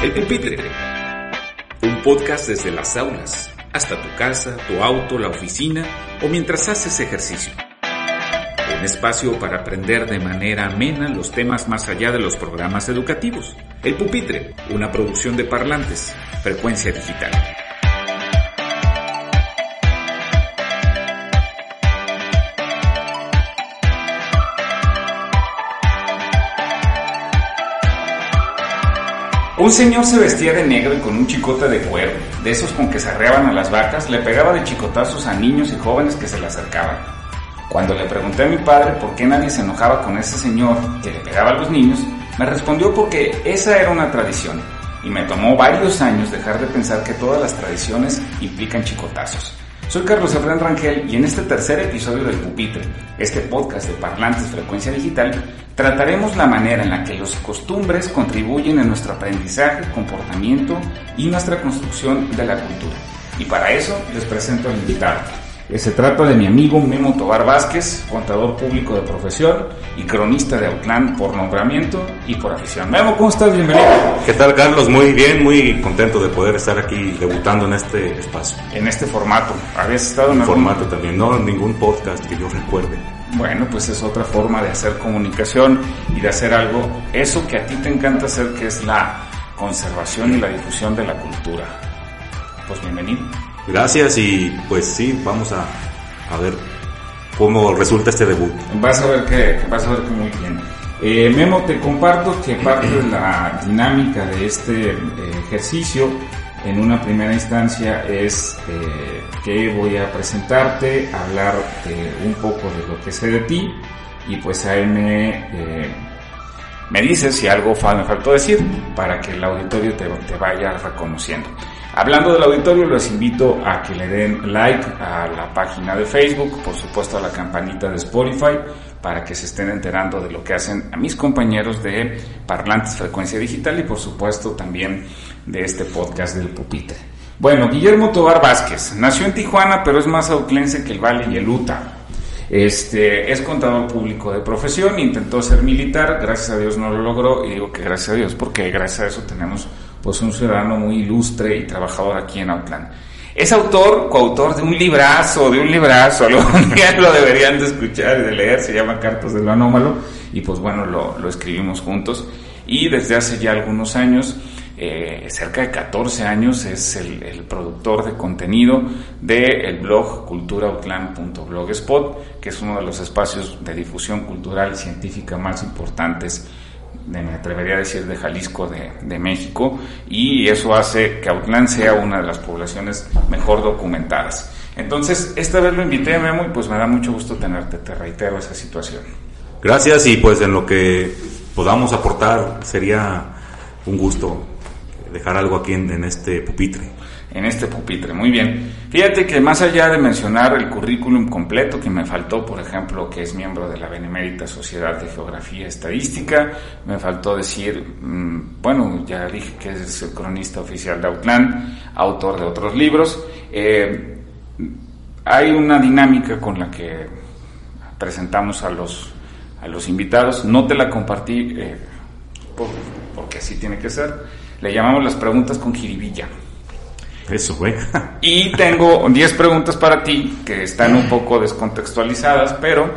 El Pupitre. Un podcast desde las aulas hasta tu casa, tu auto, la oficina o mientras haces ejercicio. Un espacio para aprender de manera amena los temas más allá de los programas educativos. El Pupitre, una producción de parlantes, frecuencia digital. Un señor se vestía de negro y con un chicote de cuero, de esos con que se arreaban a las vacas, le pegaba de chicotazos a niños y jóvenes que se le acercaban. Cuando le pregunté a mi padre por qué nadie se enojaba con ese señor que le pegaba a los niños, me respondió porque esa era una tradición y me tomó varios años dejar de pensar que todas las tradiciones implican chicotazos. Soy Carlos Efraín Rangel y en este tercer episodio del Pupitre, este podcast de Parlantes Frecuencia Digital, trataremos la manera en la que las costumbres contribuyen en nuestro aprendizaje, comportamiento y nuestra construcción de la cultura. Y para eso les presento al invitado. Se trata de mi amigo Memo Tobar Vázquez, contador público de profesión y cronista de Outland por nombramiento y por afición. Memo, ¿cómo estás? Bienvenido. ¿Qué tal, Carlos? Muy bien, muy contento de poder estar aquí debutando en este espacio. En este formato. ¿Habías estado en, en algún... formato también, no en ningún podcast que yo recuerde. Bueno, pues es otra forma de hacer comunicación y de hacer algo, eso que a ti te encanta hacer, que es la conservación y la difusión de la cultura. Pues bienvenido. Gracias y pues sí, vamos a, a ver cómo resulta este debut. Vas a ver que, vas a ver que muy bien. Eh, Memo, te comparto que parte de la dinámica de este eh, ejercicio en una primera instancia es eh, que voy a presentarte, hablar un poco de lo que sé de ti y pues ahí me, me dices si algo me faltó decir para que el auditorio te, te vaya reconociendo. Hablando del auditorio, los invito a que le den like a la página de Facebook, por supuesto a la campanita de Spotify, para que se estén enterando de lo que hacen a mis compañeros de Parlantes Frecuencia Digital y por supuesto también de este podcast del Pupitre. Bueno, Guillermo Tobar Vázquez nació en Tijuana, pero es más autlense que el Valle y el Utah. Este, es contador público de profesión, intentó ser militar, gracias a Dios no lo logró, y digo que gracias a Dios porque gracias a eso tenemos pues un ciudadano muy ilustre y trabajador aquí en Outland. Es autor, coautor de un librazo, de un librazo, algún día lo deberían de escuchar y de leer, se llama Cartas de lo Anómalo, y pues bueno, lo, lo escribimos juntos. Y desde hace ya algunos años, eh, cerca de 14 años, es el, productor de contenido del el blog culturaoutland.blogspot, que es uno de los espacios de difusión cultural y científica más importantes de, me atrevería a decir, de Jalisco, de, de, México, y eso hace que Outland sea una de las poblaciones mejor documentadas. Entonces, esta vez lo invité a Memo y pues me da mucho gusto tenerte, te reitero esa situación. Gracias y pues en lo que podamos aportar sería un gusto dejar algo aquí en, este pupitre en este pupitre. Muy bien. Fíjate que más allá de mencionar el currículum completo que me faltó, por ejemplo, que es miembro de la Benemérita Sociedad de Geografía Estadística, me faltó decir, mmm, bueno, ya dije que es el cronista oficial de Outland, autor de otros libros. Eh, hay una dinámica con la que presentamos a los, a los invitados. No te la compartí eh, por, porque así tiene que ser. Le llamamos las preguntas con jiribilla. Eso, güey. y tengo 10 preguntas para ti que están un poco descontextualizadas, pero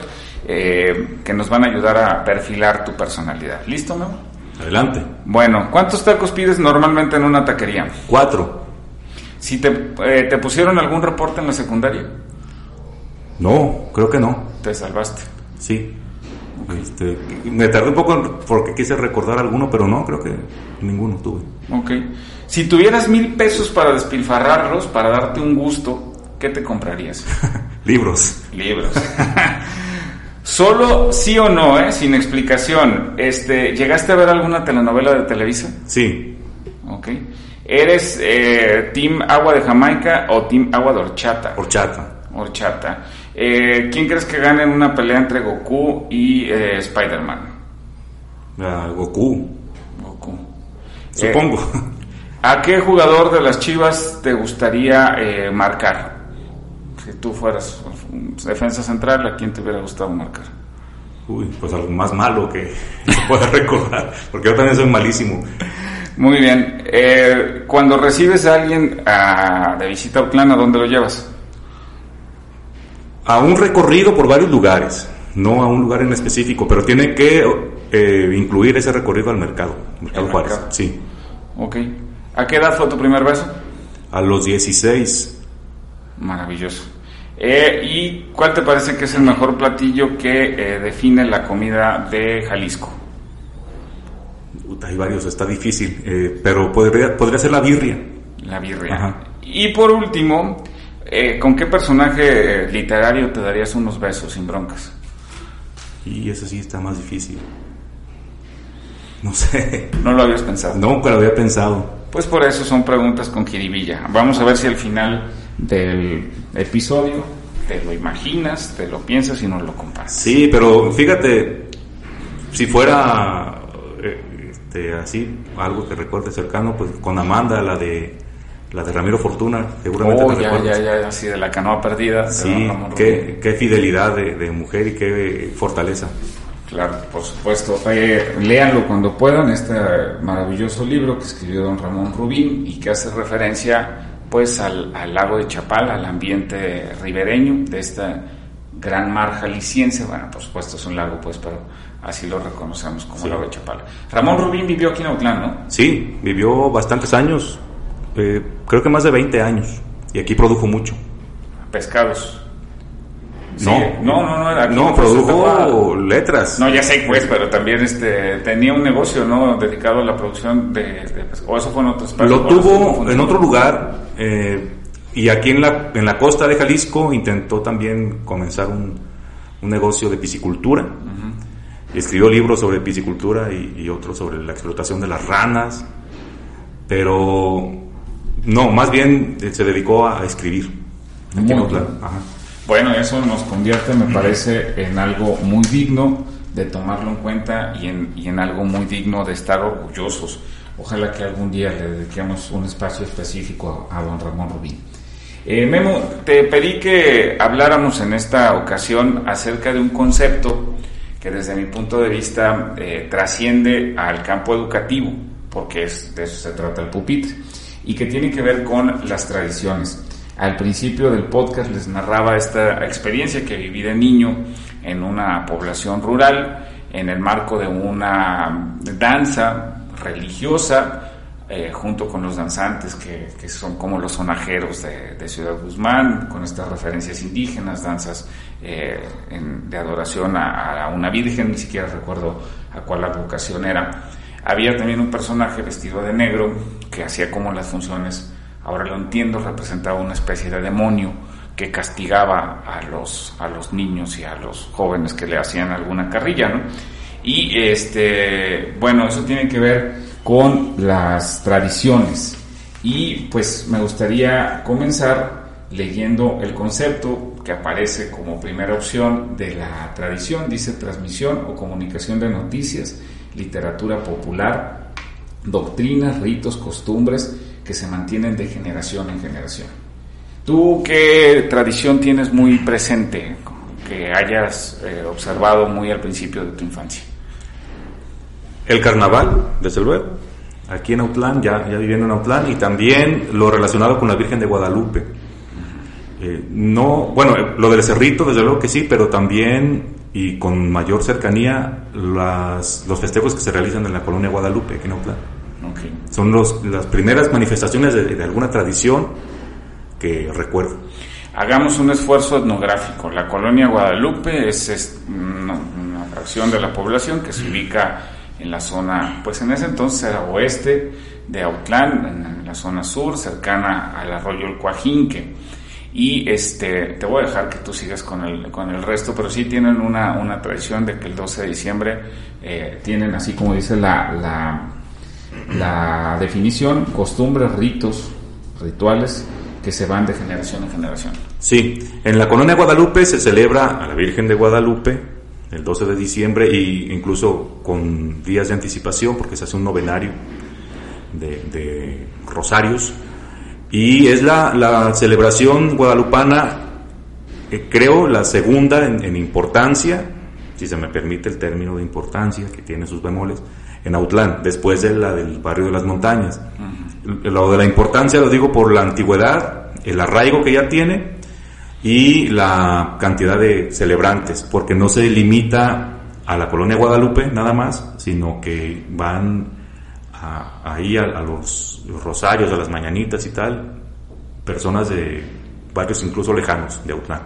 eh, que nos van a ayudar a perfilar tu personalidad. ¿Listo, no? Adelante. Bueno, ¿cuántos tacos pides normalmente en una taquería? Cuatro. Si te, eh, te pusieron algún reporte en la secundaria. No, creo que no. Te salvaste. Sí. Este, me tardé un poco porque quise recordar alguno, pero no, creo que ninguno tuve. Ok. Si tuvieras mil pesos para despilfarrarlos, para darte un gusto, ¿qué te comprarías? Libros. Libros. Solo sí o no, ¿eh? sin explicación. Este, ¿Llegaste a ver alguna telenovela de Televisa? Sí. Ok. ¿Eres eh, Team Agua de Jamaica o Team Agua de Horchata? Horchata. Horchata. Eh, ¿Quién crees que gane en una pelea entre Goku y eh, Spider-Man? Uh, Goku. Goku. Supongo. ¿A qué jugador de las Chivas te gustaría eh, marcar? Si tú fueras defensa central, ¿a quién te hubiera gustado marcar? Uy, pues algo más malo que pueda recordar, porque yo también soy malísimo. Muy bien. Eh, cuando recibes a alguien a, de visita a Utlán, ¿a dónde lo llevas? A un recorrido por varios lugares, no a un lugar en específico, pero tiene que eh, incluir ese recorrido al mercado, Mercado El Juárez. mercado. Sí. Ok. ¿A qué edad fue tu primer beso? A los 16, Maravilloso. Eh, ¿Y cuál te parece que es el mejor platillo que eh, define la comida de Jalisco? hay varios, está difícil, eh, pero podría, podría ser la birria. La birria. Ajá. Y por último, eh, ¿con qué personaje literario te darías unos besos sin broncas? Y eso sí está más difícil. No sé, No lo habías pensado. nunca lo había pensado. Pues por eso son preguntas con jiribilla. Vamos a ver si al final del episodio te lo imaginas, te lo piensas y nos lo compartes. Sí, pero fíjate, si fuera eh, este, así, algo que recuerde cercano, pues con Amanda, la de la de Ramiro Fortuna, seguramente Oh, ya, recuerdas. ya, ya, así de la canoa perdida. Sí, qué, qué fidelidad de, de mujer y qué fortaleza. Claro, por supuesto. Eh, léanlo cuando puedan, este maravilloso libro que escribió don Ramón Rubín y que hace referencia pues al, al lago de Chapal, al ambiente ribereño de esta gran mar jalisciense. Bueno, por supuesto es un lago, pues, pero así lo reconocemos como Sí. lago de Chapal. Ramón Rubín vivió aquí en Autlán, ¿no? Sí, vivió bastantes años, eh, creo que más de 20 años, y aquí produjo mucho. Pescados. Sí, No. no, no, no, aquí produjo letras. No, ya sé, pues, pero también este tenía un negocio, ¿no? Dedicado a la producción de, de o eso fue en otro espacio. Lo tuvo en otro lugar eh, y aquí en la, en la costa de Jalisco intentó también comenzar un, un negocio de piscicultura. Escribió libros sobre piscicultura y, y otros sobre la explotación de las ranas, pero no, más bien eh, se dedicó a, escribir. Muy. Ajá. Bueno, eso nos convierte, me parece, en algo muy digno de tomarlo en cuenta y en, y en algo muy digno de estar orgullosos. Ojalá que algún día le dediquemos un espacio específico a, a don Ramón Rubín. Eh, Memo, te pedí que habláramos en esta ocasión acerca de un concepto que desde mi punto de vista eh, trasciende al campo educativo, porque es, de eso se trata el pupitre, y que tiene que ver con las tradiciones. Al principio del podcast les narraba esta experiencia que viví de niño en una población rural, en el marco de una danza religiosa, eh, junto con los danzantes que, son como los sonajeros de, Ciudad Guzmán, con estas referencias indígenas, danzas eh, de adoración a, a una virgen, ni siquiera recuerdo a cuál advocación era. Había también un personaje vestido de negro que hacía como las funciones, ahora lo entiendo, representaba una especie de demonio que castigaba a los, a los niños y a los jóvenes que le hacían alguna carrilla, ¿no? Y este, bueno, eso tiene que ver con las tradiciones. Y pues me gustaría comenzar leyendo el concepto que aparece como primera opción de la tradición, dice transmisión o comunicación de noticias, literatura popular, doctrinas, ritos, costumbres que se mantienen de generación en generación. ¿Tú qué tradición tienes muy presente que hayas eh, observado muy al principio de tu infancia? El carnaval, desde luego, aquí en Autlán, ya, ya viviendo en Autlán, y también lo relacionado con la Virgen de Guadalupe. Eh, no, bueno, eh, lo del cerrito, desde luego que sí, pero también y con mayor cercanía las, los festejos que se realizan en la colonia Guadalupe, aquí en. Okay. Son los, las primeras manifestaciones de, de alguna tradición que recuerdo. Hagamos un esfuerzo etnográfico. La colonia Guadalupe es, es una, una fracción de la población que se ubica en la zona, pues en ese entonces era oeste de Autlán, en la zona sur, cercana al arroyo El Coajinque. Y este, te voy a dejar que tú sigas con el, con el resto, pero sí tienen una, una tradición de que el 12 de diciembre eh, tienen, así como dice la, la, definición, costumbres, ritos, rituales que se van de generación en generación. Sí, en la colonia Guadalupe se celebra a la Virgen de Guadalupe el 12 de diciembre e incluso con días de anticipación porque se hace un novenario de rosarios y es la, la celebración guadalupana eh, creo la segunda en, en importancia si se me permite el término de importancia que tiene sus bemoles en Autlán, después de la del barrio de las montañas. Lo de la importancia lo digo por la antigüedad, el arraigo que ya tiene y la cantidad de celebrantes, porque no se limita a la colonia Guadalupe nada más, sino que van ahí a, los, rosarios, a las mañanitas y tal, personas de barrios incluso lejanos de Autlán.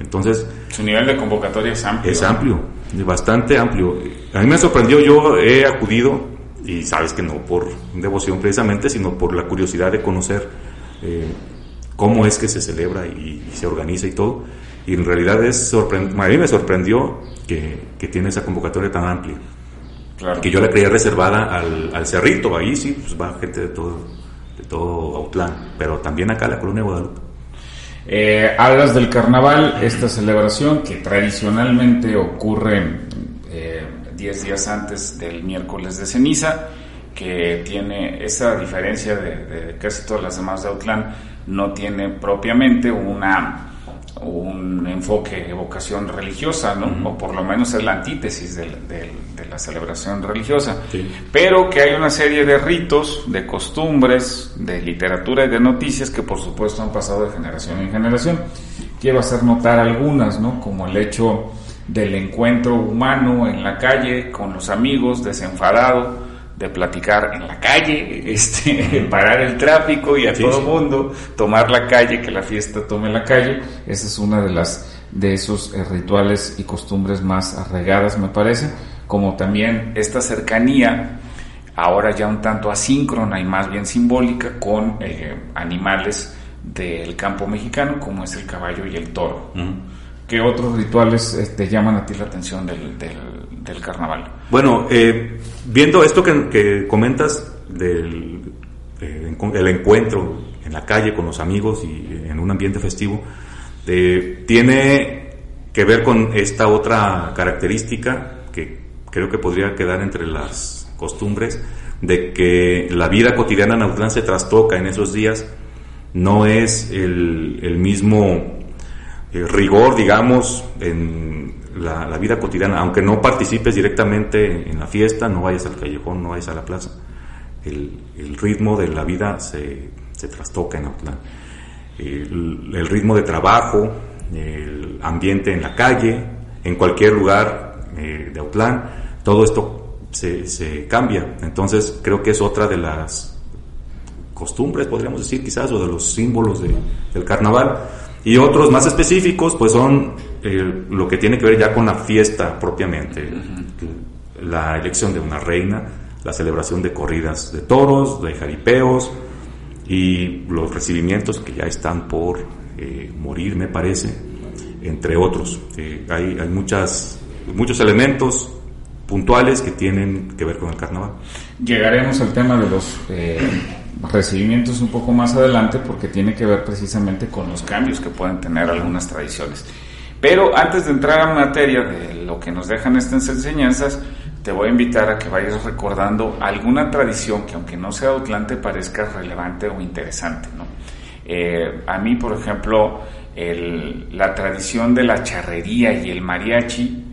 Entonces... Su nivel de convocatoria es amplio. Es amplio, bastante amplio. A mí me sorprendió, yo he acudido, y sabes que no por devoción precisamente, sino por la curiosidad de conocer eh, cómo es que se celebra y, se organiza y todo. Y en realidad es a mí me sorprendió que, que tiene esa convocatoria tan amplia. Claro. Que yo la creía reservada al, al Cerrito, ahí sí, pues va gente de todo, de todo Autlán, pero también acá la Colonia Guadalupe. Eh, hablas del carnaval, esta celebración que tradicionalmente ocurre 10 eh, días antes del miércoles de ceniza, que tiene esa diferencia de, de casi todas las demás de Autlán, no tiene propiamente una un enfoque, evocación religiosa, ¿no? O por lo menos es la antítesis de, la celebración religiosa. Pero que hay una serie de ritos, de costumbres, de literatura y de noticias que por supuesto han pasado de generación en generación. Quiero hacer notar algunas, ¿no? Como el hecho del encuentro humano en la calle con los amigos, desenfadado, de platicar en la calle, este, parar el tráfico y a todo mundo tomar la calle, que la fiesta tome la calle. Esa es una de las de esos eh, rituales y costumbres más arraigadas, me parece, como también esta cercanía, ahora ya un tanto asíncrona y más bien simbólica, con eh, animales del campo mexicano, como es el caballo y el toro. ¿Qué otros rituales te este, llaman a ti la atención del, del, carnaval? Bueno, eh, viendo esto que, comentas del eh, el encuentro en la calle con los amigos y en un ambiente festivo, eh, tiene que ver con esta otra característica que creo que podría quedar entre las costumbres de que la vida cotidiana en Autlán se trastoca en esos días, no es el, el mismo rigor, digamos, en la, vida cotidiana, aunque no participes directamente en la fiesta, no vayas al callejón, no vayas a la plaza, el, ritmo de la vida se, se trastoca en Autlán. El, ritmo de trabajo, el ambiente en la calle, en cualquier lugar eh, de Autlán, todo esto se, se cambia. Entonces creo que es otra de las costumbres, podríamos decir quizás, o de los símbolos del carnaval y otros más específicos, pues son eh, lo que tiene que ver ya con la fiesta propiamente, la elección de una reina, la celebración de corridas de toros, de jaripeos y los recibimientos que ya están por eh, morir, me parece, entre otros. Eh, hay, hay muchas, muchos elementos puntuales que tienen que ver con el carnaval. Llegaremos al tema de los recibimientos un poco más adelante porque tiene que ver precisamente con los cambios que pueden tener algunas tradiciones. Pero antes de entrar a materia de lo que nos dejan estas enseñanzas, te voy a invitar a que vayas recordando alguna tradición que aunque no sea Atlante parezca relevante o interesante. ¿no? Eh, a mí, por ejemplo, la tradición de la charrería y el mariachi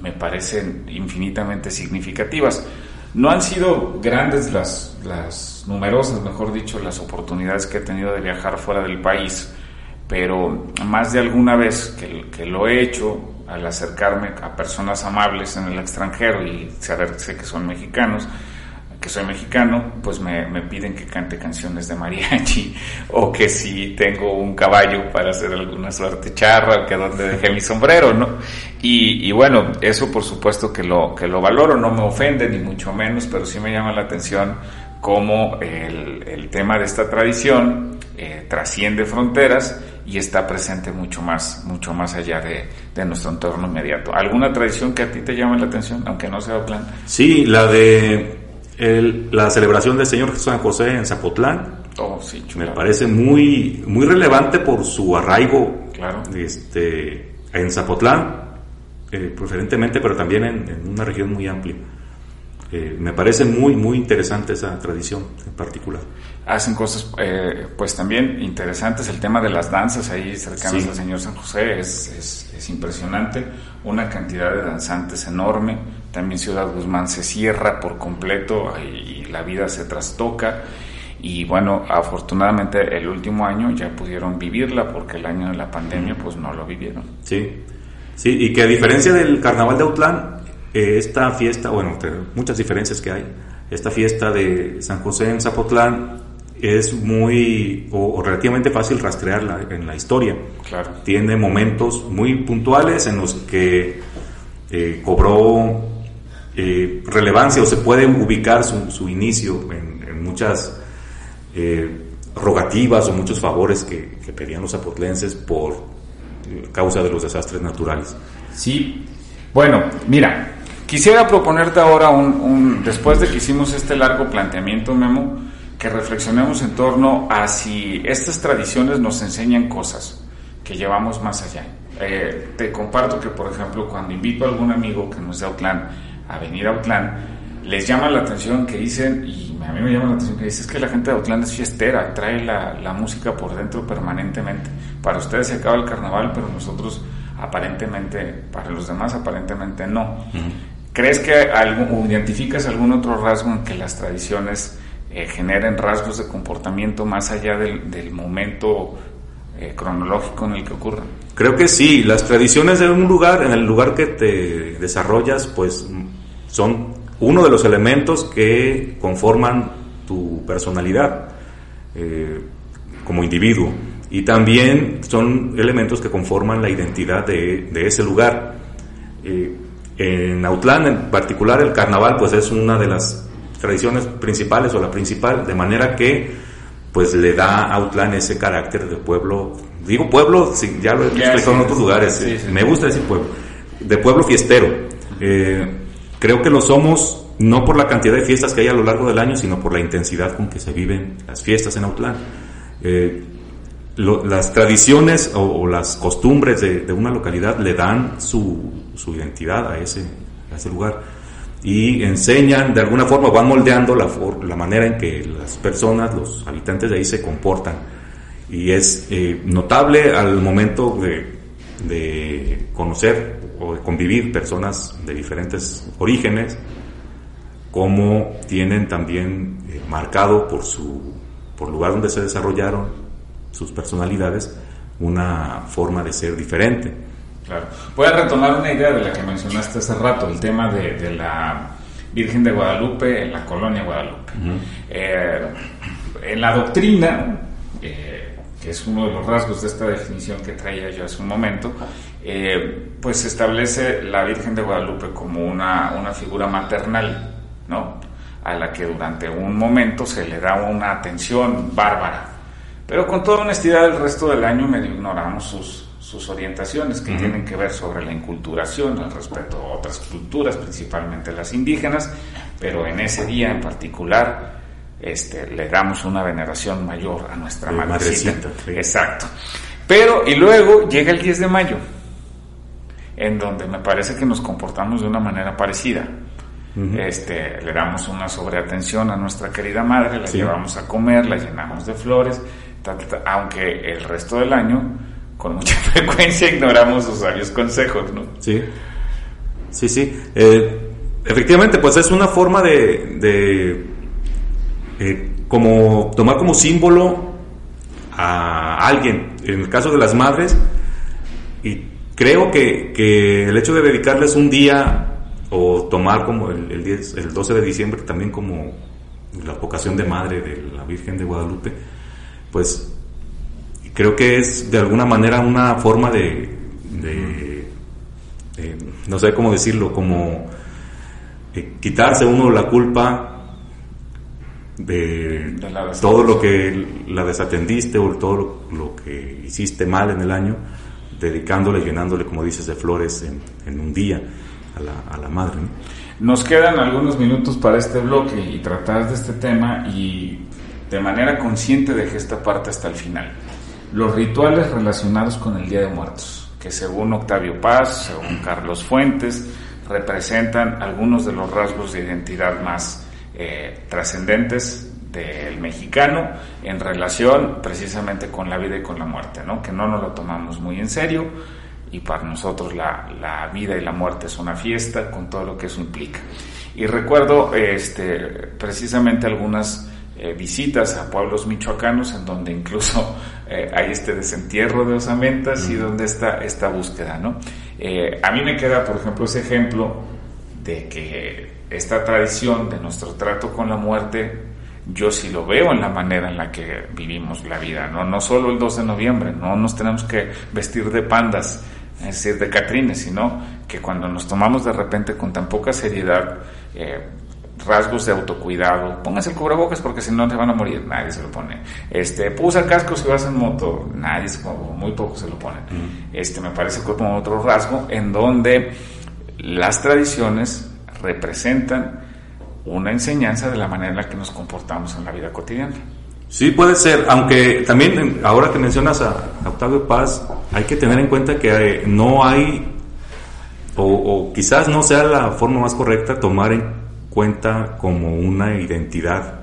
me parecen infinitamente significativas. No han sido grandes las, las numerosas, mejor dicho, las oportunidades que he tenido de viajar fuera del país, pero más de alguna vez que, que lo he hecho, al acercarme a personas amables en el extranjero y saber que son mexicanos, que soy mexicano, pues me, me, piden que cante canciones de mariachi o que si tengo un caballo para hacer alguna suerte charra o que donde dejé mi sombrero, ¿no? Y, y, bueno, eso por supuesto que lo, que lo valoro, no me ofende ni mucho menos, pero sí me llama la atención cómo el, el tema de esta tradición eh, trasciende fronteras y está presente mucho más, mucho más allá de, de, nuestro entorno inmediato. ¿Alguna tradición que a ti te llame la atención, aunque no sea plan? Sí, la de la celebración del Señor San José en Zapotlán. Oh, sí, me parece muy, muy relevante por su arraigo claro. este, en Zapotlán, eh, preferentemente, pero también en, una región muy amplia. Eh, me parece muy, muy interesante esa tradición en particular. Hacen cosas, eh, pues también interesantes. El tema de las danzas ahí cercanas al Señor San José es, es, es impresionante. Una cantidad de danzantes enorme también Ciudad Guzmán se cierra por completo y la vida se trastoca. Y bueno, afortunadamente el último año ya pudieron vivirla porque el año de la pandemia pues no lo vivieron. Sí, sí, y que a diferencia del carnaval de Autlán, eh, esta fiesta, bueno, muchas diferencias que hay, esta fiesta de San José en Zapotlán es muy o, relativamente fácil rastrearla en la historia. Claro. Tiene momentos muy puntuales en los que eh, cobró eh, relevancia o se puede ubicar su, su inicio en, en muchas rogativas o muchos favores que, pedían los zapotlenses por causa de los desastres naturales. Sí, bueno, mira, quisiera proponerte ahora un, después de que hicimos este largo planteamiento, Memo, que reflexionemos en torno a si estas tradiciones nos enseñan cosas que llevamos más allá. Eh, te comparto que, por ejemplo, cuando invito a algún amigo que no es de Autlán a venir a Autlán, les llama la atención que dicen, y a mí me llama la atención que dicen, es que la gente de Autlán es fiestera, trae la, la música por dentro permanentemente. Para ustedes se acaba el carnaval, pero nosotros aparentemente, para los demás aparentemente no. ¿Crees que algún, identificas algún otro rasgo en que las tradiciones eh, generen rasgos de comportamiento más allá del, del momento eh, cronológico en el que ocurren? Creo que sí, las tradiciones de un lugar, en el lugar que te desarrollas, pues son uno de los elementos que conforman tu personalidad eh, como individuo y también son elementos que conforman la identidad de, ese lugar. Eh, en Autlán en particular el carnaval pues es una de las tradiciones principales o la principal, de manera que pues le da a Autlán ese carácter de pueblo, digo pueblo, ya lo he explicado en otros lugares, me gusta decir pueblo, de pueblo fiestero. Eh, Creo que lo somos no por la cantidad de fiestas que hay a lo largo del año, sino por la intensidad con que se viven las fiestas en Autlán. Eh, las tradiciones o, las costumbres de, una localidad le dan su, identidad a ese, lugar y enseñan, de alguna forma van moldeando la, manera en que las personas, los habitantes de ahí se comportan. Y es eh, notable al momento de, conocer o de convivir personas de diferentes orígenes, como tienen también eh, marcado por su por lugar donde se desarrollaron sus personalidades una forma de ser diferente. Claro. Voy a retomar una idea de la que mencionaste hace rato, el tema de, la Virgen de Guadalupe en la colonia Guadalupe. Eh, en la doctrina, eh, que es uno de los rasgos de esta definición que traía yo hace un momento, eh, pues se establece la Virgen de Guadalupe como una, una figura maternal, ¿no? A la que durante un momento se le da una atención bárbara. Pero con toda honestidad, el resto del año medio ignoramos sus, sus orientaciones que tienen que ver sobre la inculturación, el respeto a otras culturas, principalmente las indígenas, pero en ese día en particular este, le damos una veneración mayor a nuestra madrecita. Exacto. Pero, y luego llega el 10 de mayo, en donde me parece que nos comportamos de una manera parecida. este, le damos una sobreatención a nuestra querida madre, la llevamos a comer, la llenamos de flores, aunque el resto del año, con mucha frecuencia, ignoramos sus sabios consejos, ¿no? Sí, sí, sí. Eh, efectivamente, pues es una forma de, eh, como tomar como símbolo a alguien, en el caso de las madres, y creo que, el hecho de dedicarles un día o tomar como el, 10, el 12 de diciembre también como la vocación de madre de la Virgen de Guadalupe, pues creo que es de alguna manera una forma de, no sé cómo decirlo, como quitarse uno la culpa de, todo lo que la desatendiste o todo lo que hiciste mal en el año dedicándole, llenándole, como dices, de flores en, un día a la, madre. Nos quedan algunos minutos para este bloque y tratar de este tema y de manera consciente dejé esta parte hasta el final. Los rituales relacionados con el Día de Muertos, que según Octavio Paz, según Carlos Fuentes, representan algunos de los rasgos de identidad más eh, trascendentes del mexicano en relación precisamente con la vida y con la muerte, ¿no? que no nos lo tomamos muy en serio y para nosotros la, vida y la muerte es una fiesta con todo lo que eso implica. Y recuerdo este, precisamente algunas eh, visitas a pueblos michoacanos en donde incluso eh, hay este desentierro de osamentas y donde está esta búsqueda. ¿no? Eh, a mí me queda, por ejemplo, ese ejemplo de que esta tradición de nuestro trato con la muerte yo sí lo veo en la manera en la que vivimos la vida, no, no solo el 2 de noviembre, no nos tenemos que vestir de pandas, es decir, de catrines, sino que cuando nos tomamos de repente con tan poca seriedad eh, rasgos de autocuidado, póngase el cubrebocas porque si no te van a morir, nadie se lo pone. Este, usa casco si vas en moto, nadie, muy poco se lo pone. Este, me parece como otro rasgo en donde las tradiciones representan una enseñanza de la manera en la que nos comportamos en la vida cotidiana. Sí, puede ser, aunque también ahora que mencionas a Octavio Paz, hay que tener en cuenta que eh, no hay, o, quizás no sea la forma más correcta tomar en cuenta como una identidad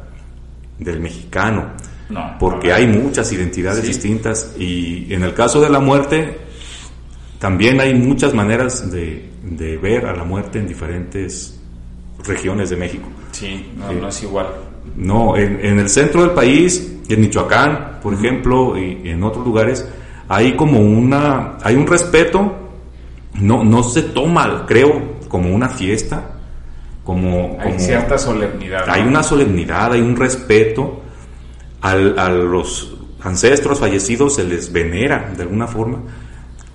del mexicano, no, porque hay muchas identidades distintas y en el caso de la muerte también hay muchas maneras de, de ver a la muerte en diferentes regiones de México. Sí, no, no es igual. No, en, en, el centro del país, en Michoacán, por ejemplo, y en otros lugares, hay como una, hay un respeto, no, no se toma, creo, como una fiesta, como... Hay cierta solemnidad. Hay una solemnidad, hay un respeto, al, a los ancestros fallecidos se les venera de alguna forma.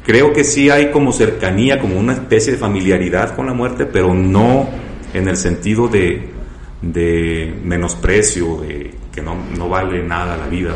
Creo que sí hay como cercanía, como una especie de familiaridad con la muerte, pero no en el sentido de, de menosprecio, de que no, no, vale nada la vida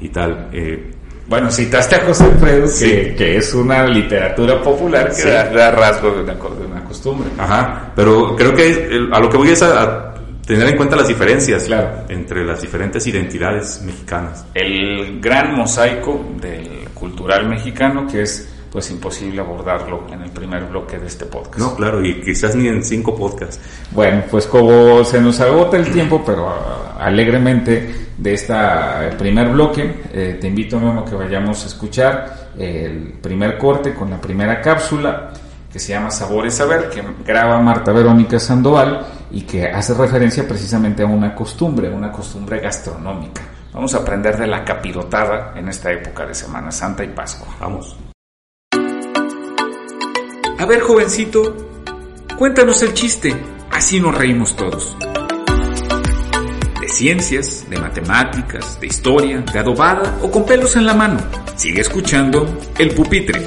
y tal. Eh, bueno, citaste a José Alfredo, que, es una literatura popular que da, rasgo de una, costumbre. Ajá, pero creo que a lo que voy es a, tener en cuenta las diferencias claro. entre las diferentes identidades mexicanas. El gran mosaico del cultural mexicano que es pues imposible abordarlo en el primer bloque de este podcast. No, claro, y quizás ni en cinco podcasts. Bueno, pues como se nos agota el tiempo, pero ah, alegremente de este primer bloque, eh, te invito Memo que vayamos a escuchar el primer corte con la primera cápsula que se llama Sabores Saber, que graba Marta Verónica Sandoval y que hace referencia precisamente a una costumbre, una costumbre gastronómica. Vamos a aprender de la capirotada en esta época de Semana Santa y Pascua. Vamos. A ver, jovencito, cuéntanos el chiste, así nos reímos todos. De ciencias, de matemáticas, de historia, de adobada o con pelos en la mano. Sigue escuchando El Pupitre.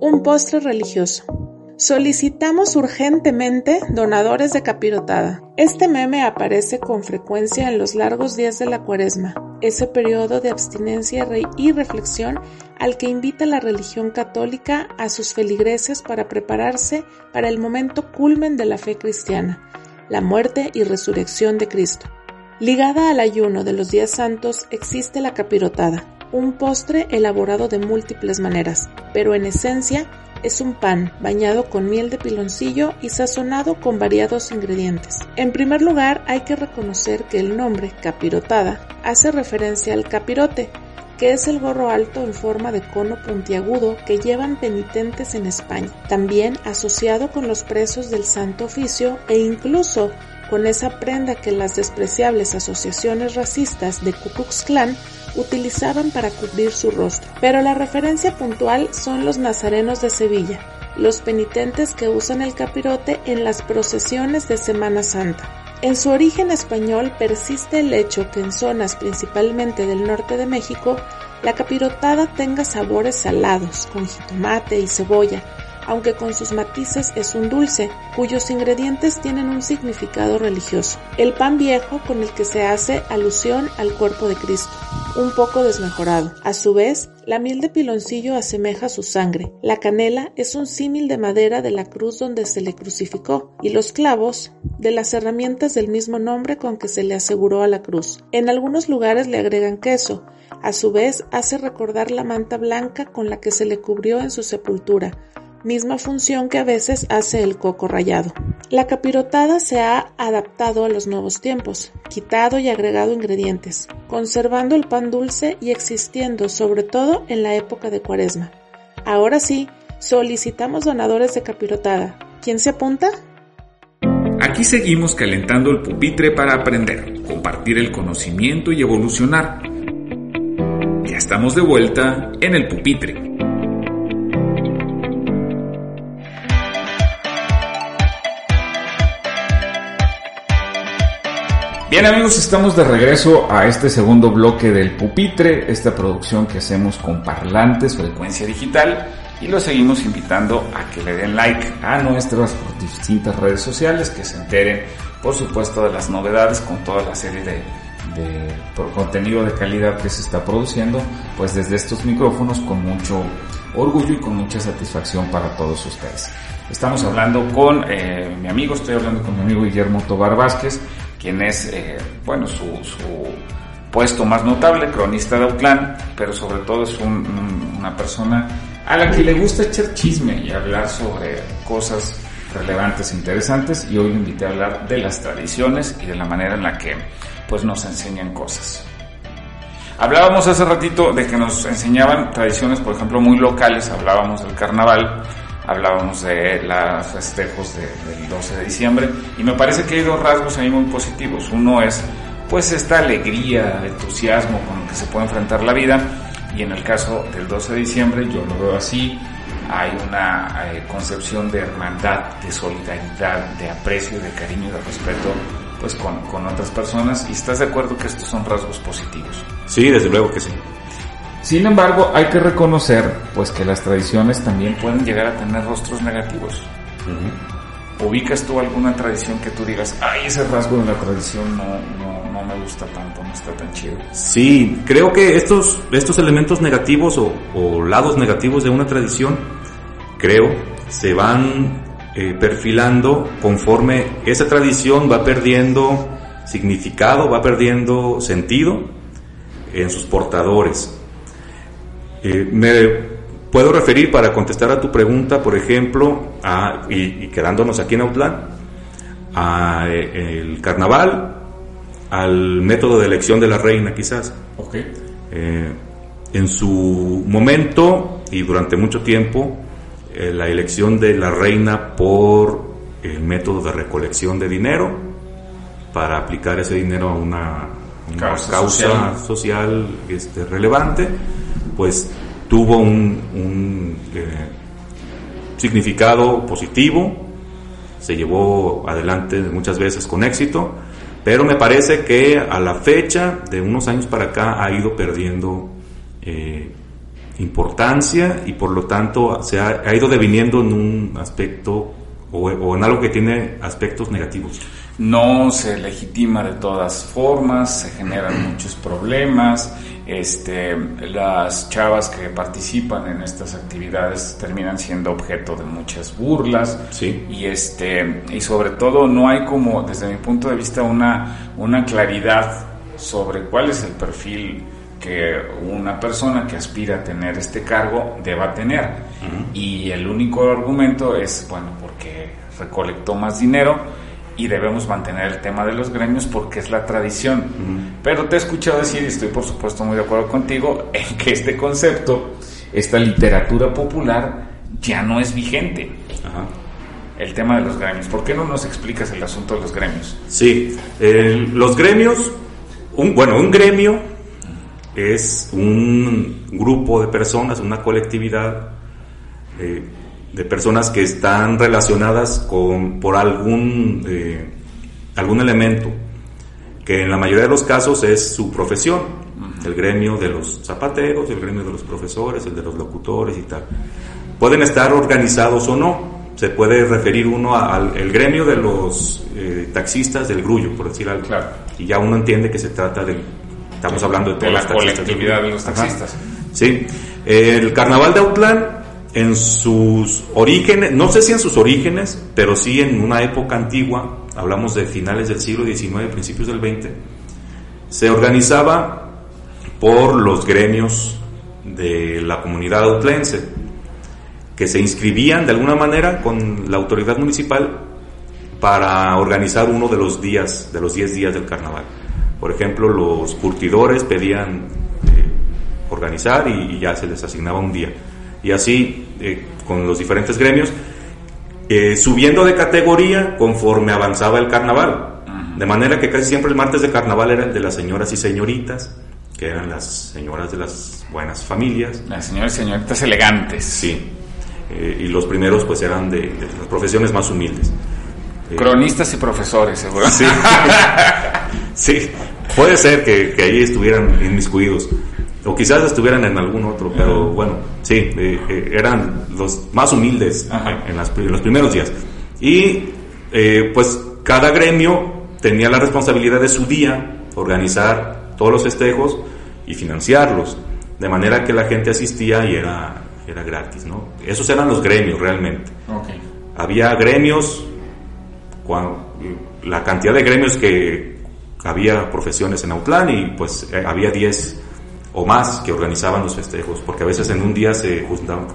Un postre religioso. Solicitamos urgentemente donadores de capirotada. Este meme aparece con frecuencia en los largos días de la cuaresma, ese periodo de abstinencia y reflexión al que invita la religión católica a sus feligreses para prepararse para el momento culmen de la fe cristiana, la muerte y resurrección de Cristo. Ligada al ayuno de los días santos existe la capirotada, un postre elaborado de múltiples maneras, pero en esencia es un pan bañado con miel de piloncillo y sazonado con variados ingredientes. En primer lugar, hay que reconocer que el nombre capirotada hace referencia al capirote, que es el gorro alto en forma de cono puntiagudo que llevan penitentes en España, también asociado con los presos del Santo Oficio e incluso con esa prenda que las despreciables asociaciones racistas de Ku Klan utilizaban para cubrir su rostro. Pero la referencia puntual son los nazarenos de Sevilla, los penitentes que usan el capirote en las procesiones de Semana Santa. En su origen español persiste el hecho que en zonas principalmente del norte de México la capirotada tenga sabores salados, con jitomate y cebolla, aunque con sus matices es un dulce, cuyos ingredientes tienen un significado religioso. El pan viejo con el que se hace alusión al cuerpo de Cristo, un poco desmejorado. A su vez, la miel de piloncillo asemeja su sangre. La canela es un símil de madera de la cruz donde se le crucificó, y los clavos de las herramientas del mismo nombre con que se le aseguró a la cruz. En algunos lugares le agregan queso, a su vez hace recordar la manta blanca con la que se le cubrió en su sepultura, misma función que a veces hace el coco rallado. La capirotada se ha adaptado a los nuevos tiempos, quitado y agregado ingredientes, conservando el pan dulce y existiendo sobre todo en la época de cuaresma. Ahora sí, solicitamos donadores de capirotada. ¿Quién se apunta? Aquí seguimos calentando el pupitre para aprender, compartir el conocimiento y evolucionar. Ya estamos de vuelta en el pupitre. Bien amigos, estamos de regreso a este segundo bloque del Pupitre, esta producción que hacemos con parlantes, frecuencia digital, y los seguimos invitando a que le den like a nuestras distintas redes sociales, que se enteren, por supuesto, de las novedades con toda la serie de, contenido de calidad que se está produciendo, pues desde estos micrófonos con mucho orgullo y con mucha satisfacción para todos ustedes. Estamos hablando con eh, mi amigo, estoy hablando con mi amigo Guillermo Tobar Vázquez, quien es, eh, bueno, su, puesto más notable, cronista de Autlán, pero sobre todo es una persona a la que le gusta echar chisme y hablar sobre cosas relevantes e interesantes y hoy lo invité a hablar de las tradiciones y de la manera en la que pues nos enseñan cosas. Hablábamos hace ratito de que nos enseñaban tradiciones, por ejemplo, muy locales, hablábamos del carnaval, hablábamos de los festejos del 12 de diciembre y me parece que hay dos rasgos ahí muy positivos. Uno es pues esta alegría, entusiasmo con el que se puede enfrentar la vida y en el caso del 12 de diciembre yo lo veo así, hay una eh, concepción de hermandad, de solidaridad, de aprecio, de cariño de respeto pues con, con otras personas y estás de acuerdo que estos son rasgos positivos. Sí, desde luego que sí. Sin embargo, hay que reconocer pues que las tradiciones también pueden llegar a tener rostros negativos. ¿Ubicas tú alguna tradición que tú digas, ay, ese rasgo de la tradición no, no, no, me gusta tanto, no está tan chido? Sí, creo que estos, estos elementos negativos o, o lados negativos de una tradición, creo, se van eh, perfilando conforme esa tradición va perdiendo significado, va perdiendo sentido en sus portadores. Eh, me puedo referir para contestar a tu pregunta, por ejemplo, a, y, quedándonos aquí en Autlán, al eh, carnaval, al método de elección de la reina quizás. Okay. Eh, en su momento y durante mucho tiempo, la elección de la reina por el método de recolección de dinero para aplicar ese dinero a una, causa, social, este, relevante pues tuvo un, eh, significado positivo, se llevó adelante muchas veces con éxito, pero me parece que a la fecha, de unos años para acá, ha ido perdiendo eh, importancia y por lo tanto se ha, ido deviniendo en un aspecto o en algo que tiene aspectos negativos no se legitima de todas formas, se generan muchos problemas, este, las chavas que participan en estas actividades terminan siendo objeto de muchas burlas. Sí. y este y sobre todo no hay como desde mi punto de vista una una claridad sobre cuál es el perfil que una persona que aspira a tener este cargo deba tener. Y el único argumento es bueno porque recolectó más dinero y debemos mantener el tema de los gremios porque es la tradición. Pero te he escuchado decir, y estoy por supuesto muy de acuerdo contigo, en que este concepto, esta literatura popular, ya no es vigente. El tema de los gremios. ¿Por qué no nos explicas el asunto de los gremios? Sí, los gremios, un, bueno, un gremio es un grupo de personas, una colectividad eh, de personas que están relacionadas con, por algún, eh, algún elemento, que en la mayoría de los casos es su profesión, el gremio de los zapateros, el gremio de los profesores, el de los locutores y tal. Pueden estar organizados o no, se puede referir uno al el gremio de los eh, taxistas del grullo, por decir algo. Claro. Y ya uno entiende que se trata de, estamos hablando de, de la colectividad de los taxistas. Sí, el carnaval de Autlán en sus orígenes, no sé si en sus orígenes, pero sí en una época antigua, hablamos de finales del siglo XIX, principios del XX, se organizaba por los gremios de la comunidad autlense, que se inscribían de alguna manera con la autoridad municipal para organizar uno de los días, de los 10 días del carnaval. Por ejemplo, los curtidores pedían eh, organizar y, ya se les asignaba un día. Y así, eh, con los diferentes gremios, eh, subiendo de categoría conforme avanzaba el carnaval. De manera que casi siempre el martes de carnaval era el de las señoras y señoritas, que eran las señoras de las buenas familias. Las señoras y señoritas elegantes. Sí. y los primeros pues eran de, de las profesiones más humildes. Cronistas y profesores, seguro. Sí, sí. puede ser que, ahí estuvieran inmiscuidos. O quizás estuvieran en algún otro, pero bueno, sí, eh, eh, eran los más humildes en, los primeros días. Y eh, pues cada gremio tenía la responsabilidad de su día, organizar todos los festejos y financiarlos, de manera que la gente asistía y era, era gratis, ¿no? Esos eran los gremios realmente. Había gremios la cantidad de gremios que había profesiones en Autlán y pues eh, había 10 o más que organizaban los festejos, porque a veces en un día se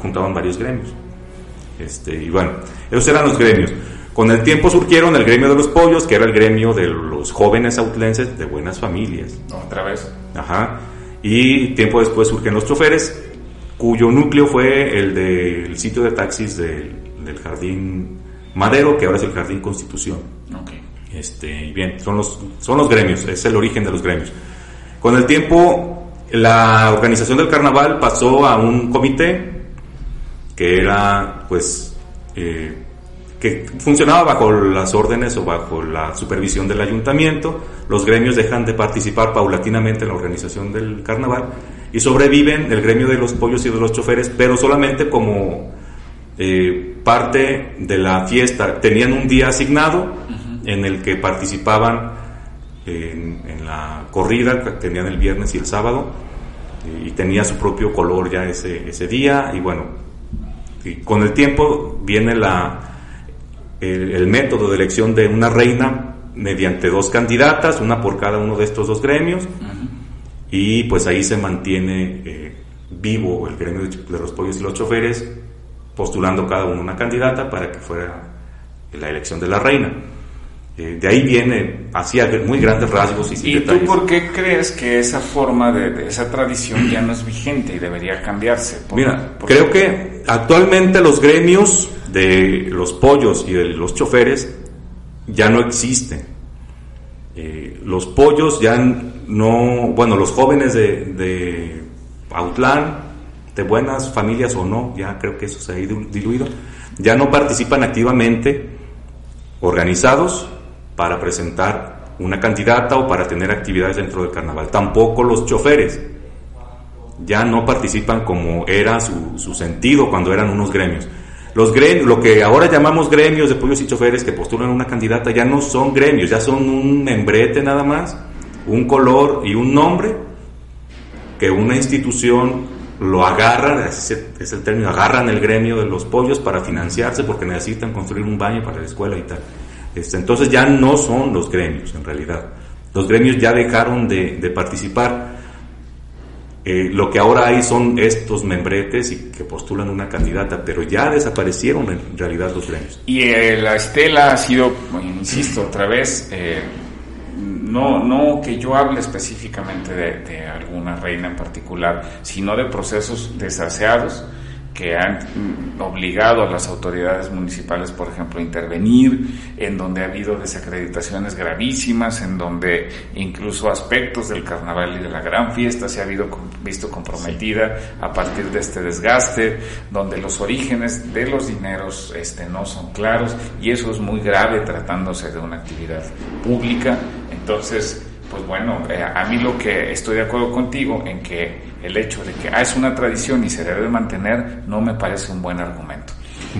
juntaban, varios gremios. Este, y bueno, esos eran los gremios. Con el tiempo surgieron el gremio de los pollos, que era el gremio de los jóvenes autlenses de buenas familias. Otra vez. Ajá. Y tiempo después surgen los choferes, cuyo núcleo fue el del sitio de taxis del, del jardín Madero, que ahora es el Jardín Constitución. Este, y bien, son los, son los gremios, es el origen de los gremios. Con el tiempo, la organización del carnaval pasó a un comité que era, pues, eh, que funcionaba bajo las órdenes o bajo la supervisión del ayuntamiento. Los gremios dejan de participar paulatinamente en la organización del carnaval y sobreviven el gremio de los pollos y de los choferes, pero solamente como eh, parte de la fiesta, tenían un día asignado en el que participaban en, la corrida, que tenían el viernes y el sábado, y tenía su propio color ya ese, ese día, y bueno, con el tiempo viene la, el, método de elección de una reina mediante dos candidatas, una por cada uno de estos dos gremios, y pues ahí se mantiene eh, vivo el gremio de los pollos y los choferes postulando cada uno una candidata para que fuera la elección de la reina. Eh, de ahí viene, hacía muy grandes rasgos y, ¿Y tú por qué crees que esa forma de, esa tradición ya no es vigente y debería cambiarse? Mira, creo que actualmente los gremios de los pollos y de los choferes ya no existen. Eh, los pollos ya no, bueno, los jóvenes de, de Autlán de buenas familias o no, ya creo que eso se ha diluido, ya no participan activamente organizados para presentar una candidata o para tener actividades dentro del carnaval. Tampoco los choferes ya no participan como era su, sentido cuando eran unos gremios. Los gremios, lo que ahora llamamos gremios de pollos y choferes que postulan una candidata ya no son gremios, ya son un membrete nada más, un color y un nombre que una institución lo agarran, es el término, agarran el gremio de los pollos para financiarse porque necesitan construir un baño para la escuela y tal. Este, entonces ya no son los gremios en realidad. Los gremios ya dejaron de, participar. Eh, lo que ahora hay son estos membretes y que postulan una candidata, pero ya desaparecieron en realidad los gremios. Y eh, la estela ha sido, insisto otra vez, eh, no, no que yo hable específicamente de, alguna reina en particular, sino de procesos desaseados que han mm, obligado a las autoridades municipales, por ejemplo, a intervenir, en donde ha habido desacreditaciones gravísimas, en donde incluso aspectos del carnaval y de la gran fiesta se ha habido visto comprometida a partir de este desgaste, donde los orígenes de los dineros este, no son claros y eso es muy grave tratándose de una actividad pública. Entonces, pues bueno, eh, a mí lo que estoy de acuerdo contigo en que el hecho de que ah, es una tradición y se debe mantener no me parece un buen argumento.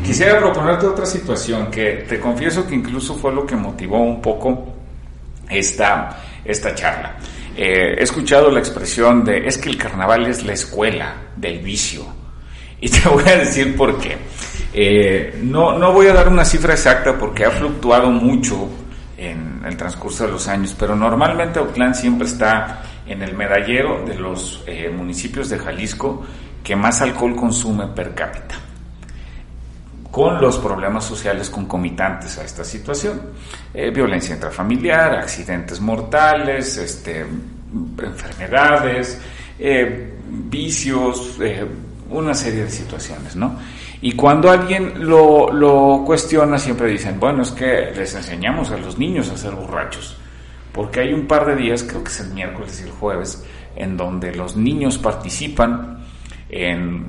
Quisiera proponerte otra situación que te confieso que incluso fue lo que motivó un poco esta, esta charla. Eh, he escuchado la expresión de es que el carnaval es la escuela del vicio. Y te voy a decir por qué. Eh, no, no voy a dar una cifra exacta porque ha fluctuado mucho en el transcurso de los años, pero normalmente Autlán siempre está en el medallero de los eh, municipios de Jalisco que más alcohol consume per cápita. con los problemas sociales concomitantes a esta situación. Eh, violencia intrafamiliar, accidentes mortales, este, enfermedades, eh, vicios, una serie de situaciones, ¿no? Y cuando alguien lo, lo, cuestiona, siempre dicen, bueno, es que les enseñamos a los niños a ser borrachos, porque hay un par de días, creo que es el miércoles y el jueves, en donde los niños participan en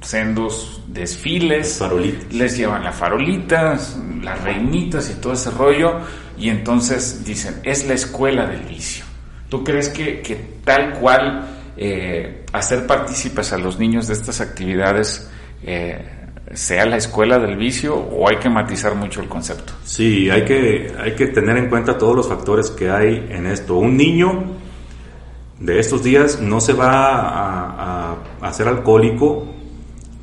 sendos desfiles, les llevan las farolitas, las reinitas y todo ese rollo, y entonces dicen, es la escuela del vicio. ¿Tú crees que, que tal cual eh, hacer partícipes a los niños de estas actividades eh, sea la escuela del vicio o hay que matizar mucho el concepto? Sí, hay que, hay que tener en cuenta todos los factores que hay en esto. Un niño de estos días no se va a, a hacer alcohólico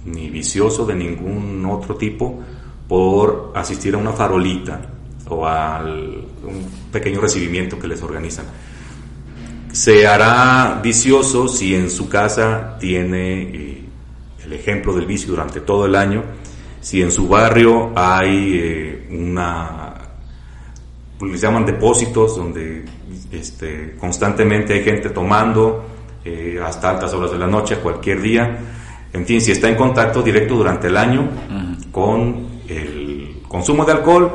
ni vicioso de ningún otro tipo por asistir a una farolita o a un pequeño recibimiento que les organizan. Se hará vicioso si en su casa tiene eh, el ejemplo del vicio durante todo el año, si en su barrio hay eh, una, pues les llaman depósitos donde este, constantemente hay gente tomando eh, hasta altas horas de la noche, cualquier día, en fin, si está en contacto directo durante el año con el consumo de alcohol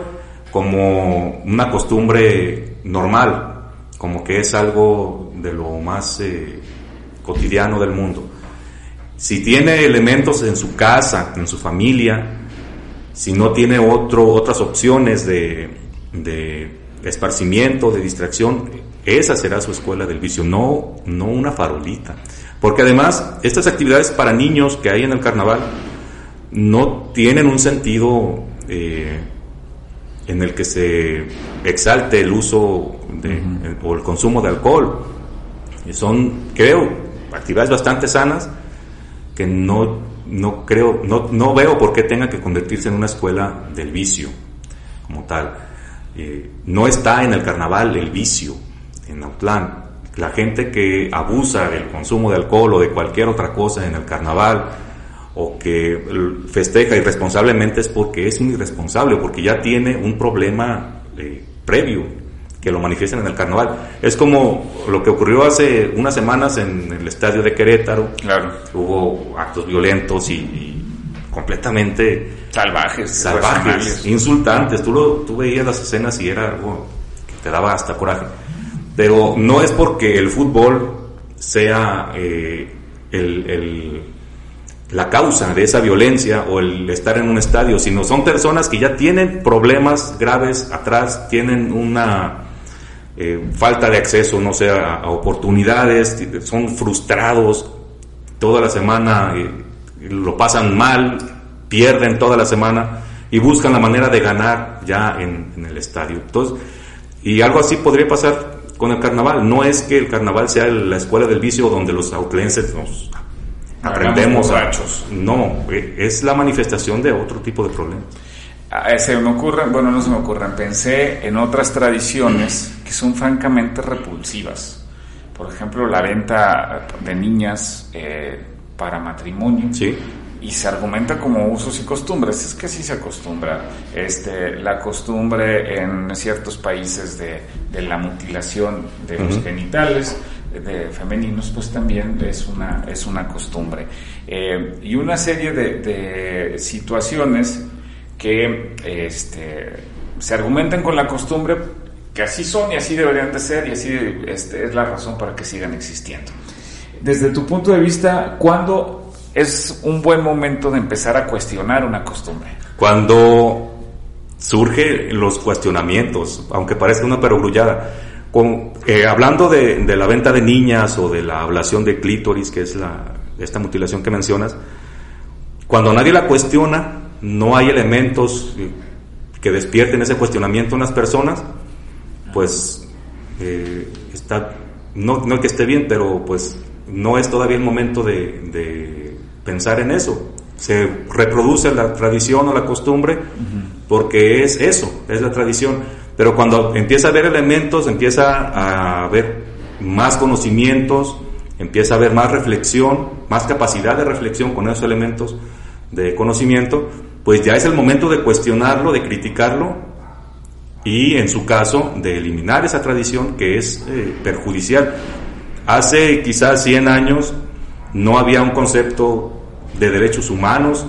como una costumbre normal, como que es algo de lo más eh, cotidiano del mundo. Si tiene elementos en su casa, en su familia, si no tiene otro, otras opciones de, de esparcimiento, de distracción, esa será su escuela del vicio, no, no una farolita. Porque además, estas actividades para niños que hay en el carnaval no tienen un sentido eh, en el que se exalte el uso o el consumo de alcohol. Son, creo, actividades bastante sanas que no, no creo, no, no veo por qué tenga que convertirse en una escuela del vicio como tal. Eh, no está en el carnaval el vicio en Autlán la gente que abusa del consumo de alcohol o de cualquier otra cosa en el carnaval o que festeja irresponsablemente es porque es un irresponsable, porque ya tiene un problema eh, previo que lo manifiestan en el carnaval. Es como lo que ocurrió hace unas semanas en el estadio de Querétaro. Claro. Hubo actos violentos y, completamente salvajes, salvajes, insultantes. Tú, lo, tú veías las escenas y era algo que te daba hasta coraje. Pero no es porque el fútbol sea eh, el, la causa de esa violencia o el estar en un estadio, sino son personas que ya tienen problemas graves atrás, tienen una eh, falta de acceso, no sé, a, oportunidades, son frustrados toda la semana, eh, lo pasan mal, pierden toda la semana y buscan la manera de ganar ya en, en el estadio. Entonces, y algo así podría pasar con el carnaval. No es que el carnaval sea la escuela del vicio donde los autlenses nos aprendemos a... No, e, es la manifestación de otro tipo de problemas. Se me ocurren, bueno, no se me ocurren, pensé en otras tradiciones que son francamente repulsivas. Por ejemplo, la venta de niñas eh, para matrimonio. Sí y se argumenta como usos y costumbres. Es que sí se acostumbra. Este, la costumbre en ciertos países de, de la mutilación de los genitales de femeninos, pues también es una, es una costumbre. Eh, y una serie de, de situaciones que este, se argumentan con la costumbre que así son y así deberían de ser y así este, es la razón para que sigan existiendo. Desde tu punto de vista, ¿cuándo es un buen momento de empezar a cuestionar una costumbre. Cuando surgen los cuestionamientos, aunque parezca una perogrullada, eh, hablando de, la venta de niñas o de la ablación de clítoris, que es esta mutilación que mencionas, cuando nadie la cuestiona, no hay elementos que despierten ese cuestionamiento en las personas, pues eh, está, no, no que esté bien, pero pues no es todavía el momento de pensar en eso. Se reproduce la tradición o la costumbre porque es eso, es la tradición. Pero cuando empieza a haber elementos, empieza a haber más conocimientos, empieza a haber más reflexión, más capacidad de reflexión con esos elementos de conocimiento, pues ya es el momento de cuestionarlo, de criticarlo y en su caso de eliminar esa tradición que es eh, perjudicial. Hace quizás 100 años no había un concepto de derechos humanos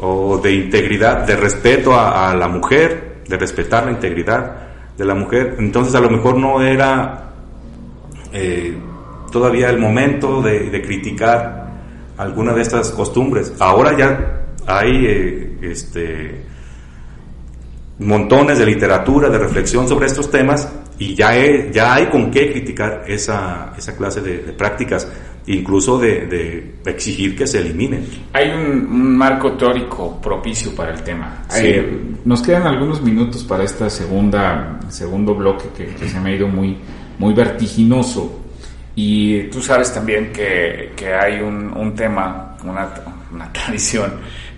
o de integridad, de respeto a, la mujer, de respetar la integridad de la mujer. Entonces a lo mejor no era eh, todavía el momento de, criticar alguna de estas costumbres. Ahora ya hay eh, este, montones de literatura, de reflexión sobre estos temas y ya, ya hay con qué criticar esa, esa clase de, prácticas, incluso de, exigir que se eliminen. Hay un, marco teórico propicio para el tema. nos quedan algunos minutos para segunda segundo bloque que, se me ha ido muy, muy vertiginoso. Y tú sabes también que, que hay un, un tema, una, una tradición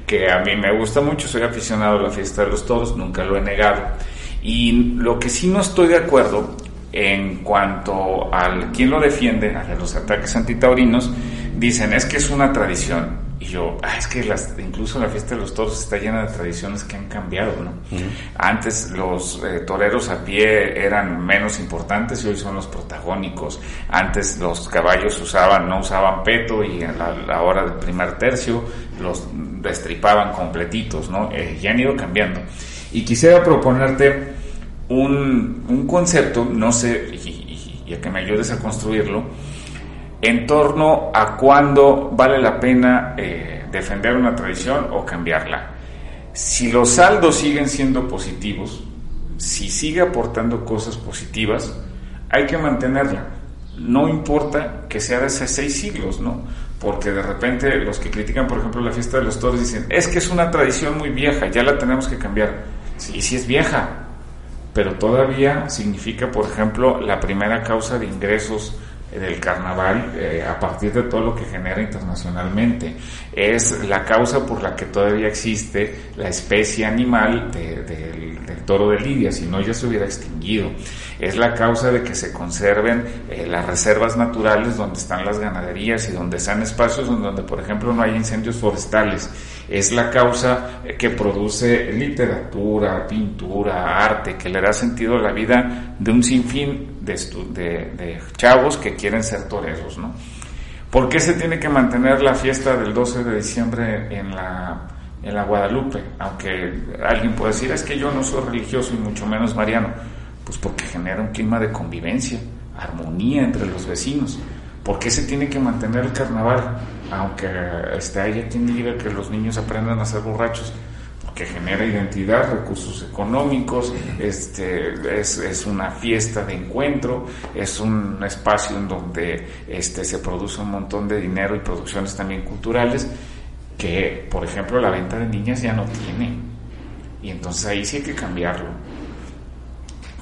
que a mí me gusta mucho, soy aficionado a la fiesta de los toros, nunca lo he negado. Y lo que sí no estoy de acuerdo en cuanto al quien lo defiende, a los ataques antitaurinos, dicen es que es una tradición. Y yo, ah, es que las, incluso la fiesta de los toros está llena de tradiciones que han cambiado, ¿no? Antes los eh, toreros a pie eran menos importantes y hoy son los protagónicos. Antes los caballos usaban, no usaban peto y a la, hora del primer tercio los destripaban completitos, ¿no? Eh, ya han ido cambiando. Y quisiera proponerte un, un concepto, no sé, y, a que me ayudes a construirlo, en torno a cuándo vale la pena eh, defender una tradición o cambiarla. Si los saldos siguen siendo positivos, si sigue aportando cosas positivas, hay que mantenerla. No importa que sea de hace seis siglos, ¿no? Porque de repente los que critican, por ejemplo, la fiesta de los toros dicen, es que es una tradición muy vieja, ya la tenemos que cambiar. Sí, sí es vieja, pero todavía significa, por ejemplo, la primera causa de ingresos del carnaval eh, a partir de todo lo que genera internacionalmente. Es la causa por la que todavía existe la especie animal del, toro de Lidia, si no ya se hubiera extinguido. Es la causa de que se conserven eh, las reservas naturales donde están las ganaderías y donde están espacios donde, por ejemplo, no hay incendios forestales es la causa que produce literatura, pintura, arte, que le da sentido a la vida de un sinfín de, chavos que quieren ser toreros, ¿no? ¿Por qué se tiene que mantener la fiesta del 12 de diciembre en la, en la Guadalupe? Aunque alguien puede decir, es que yo no soy religioso y mucho menos mariano. Pues porque genera un clima de convivencia, armonía entre los vecinos. ¿Por qué se tiene que mantener el carnaval? Aunque este, haya quien diga que los niños aprendan a ser borrachos, porque genera identidad, recursos económicos, este, es, una fiesta de encuentro, es un espacio en donde este, se produce un montón de dinero y producciones también culturales que, por ejemplo, la venta de niñas ya no tiene. Y entonces ahí sí hay que cambiarlo.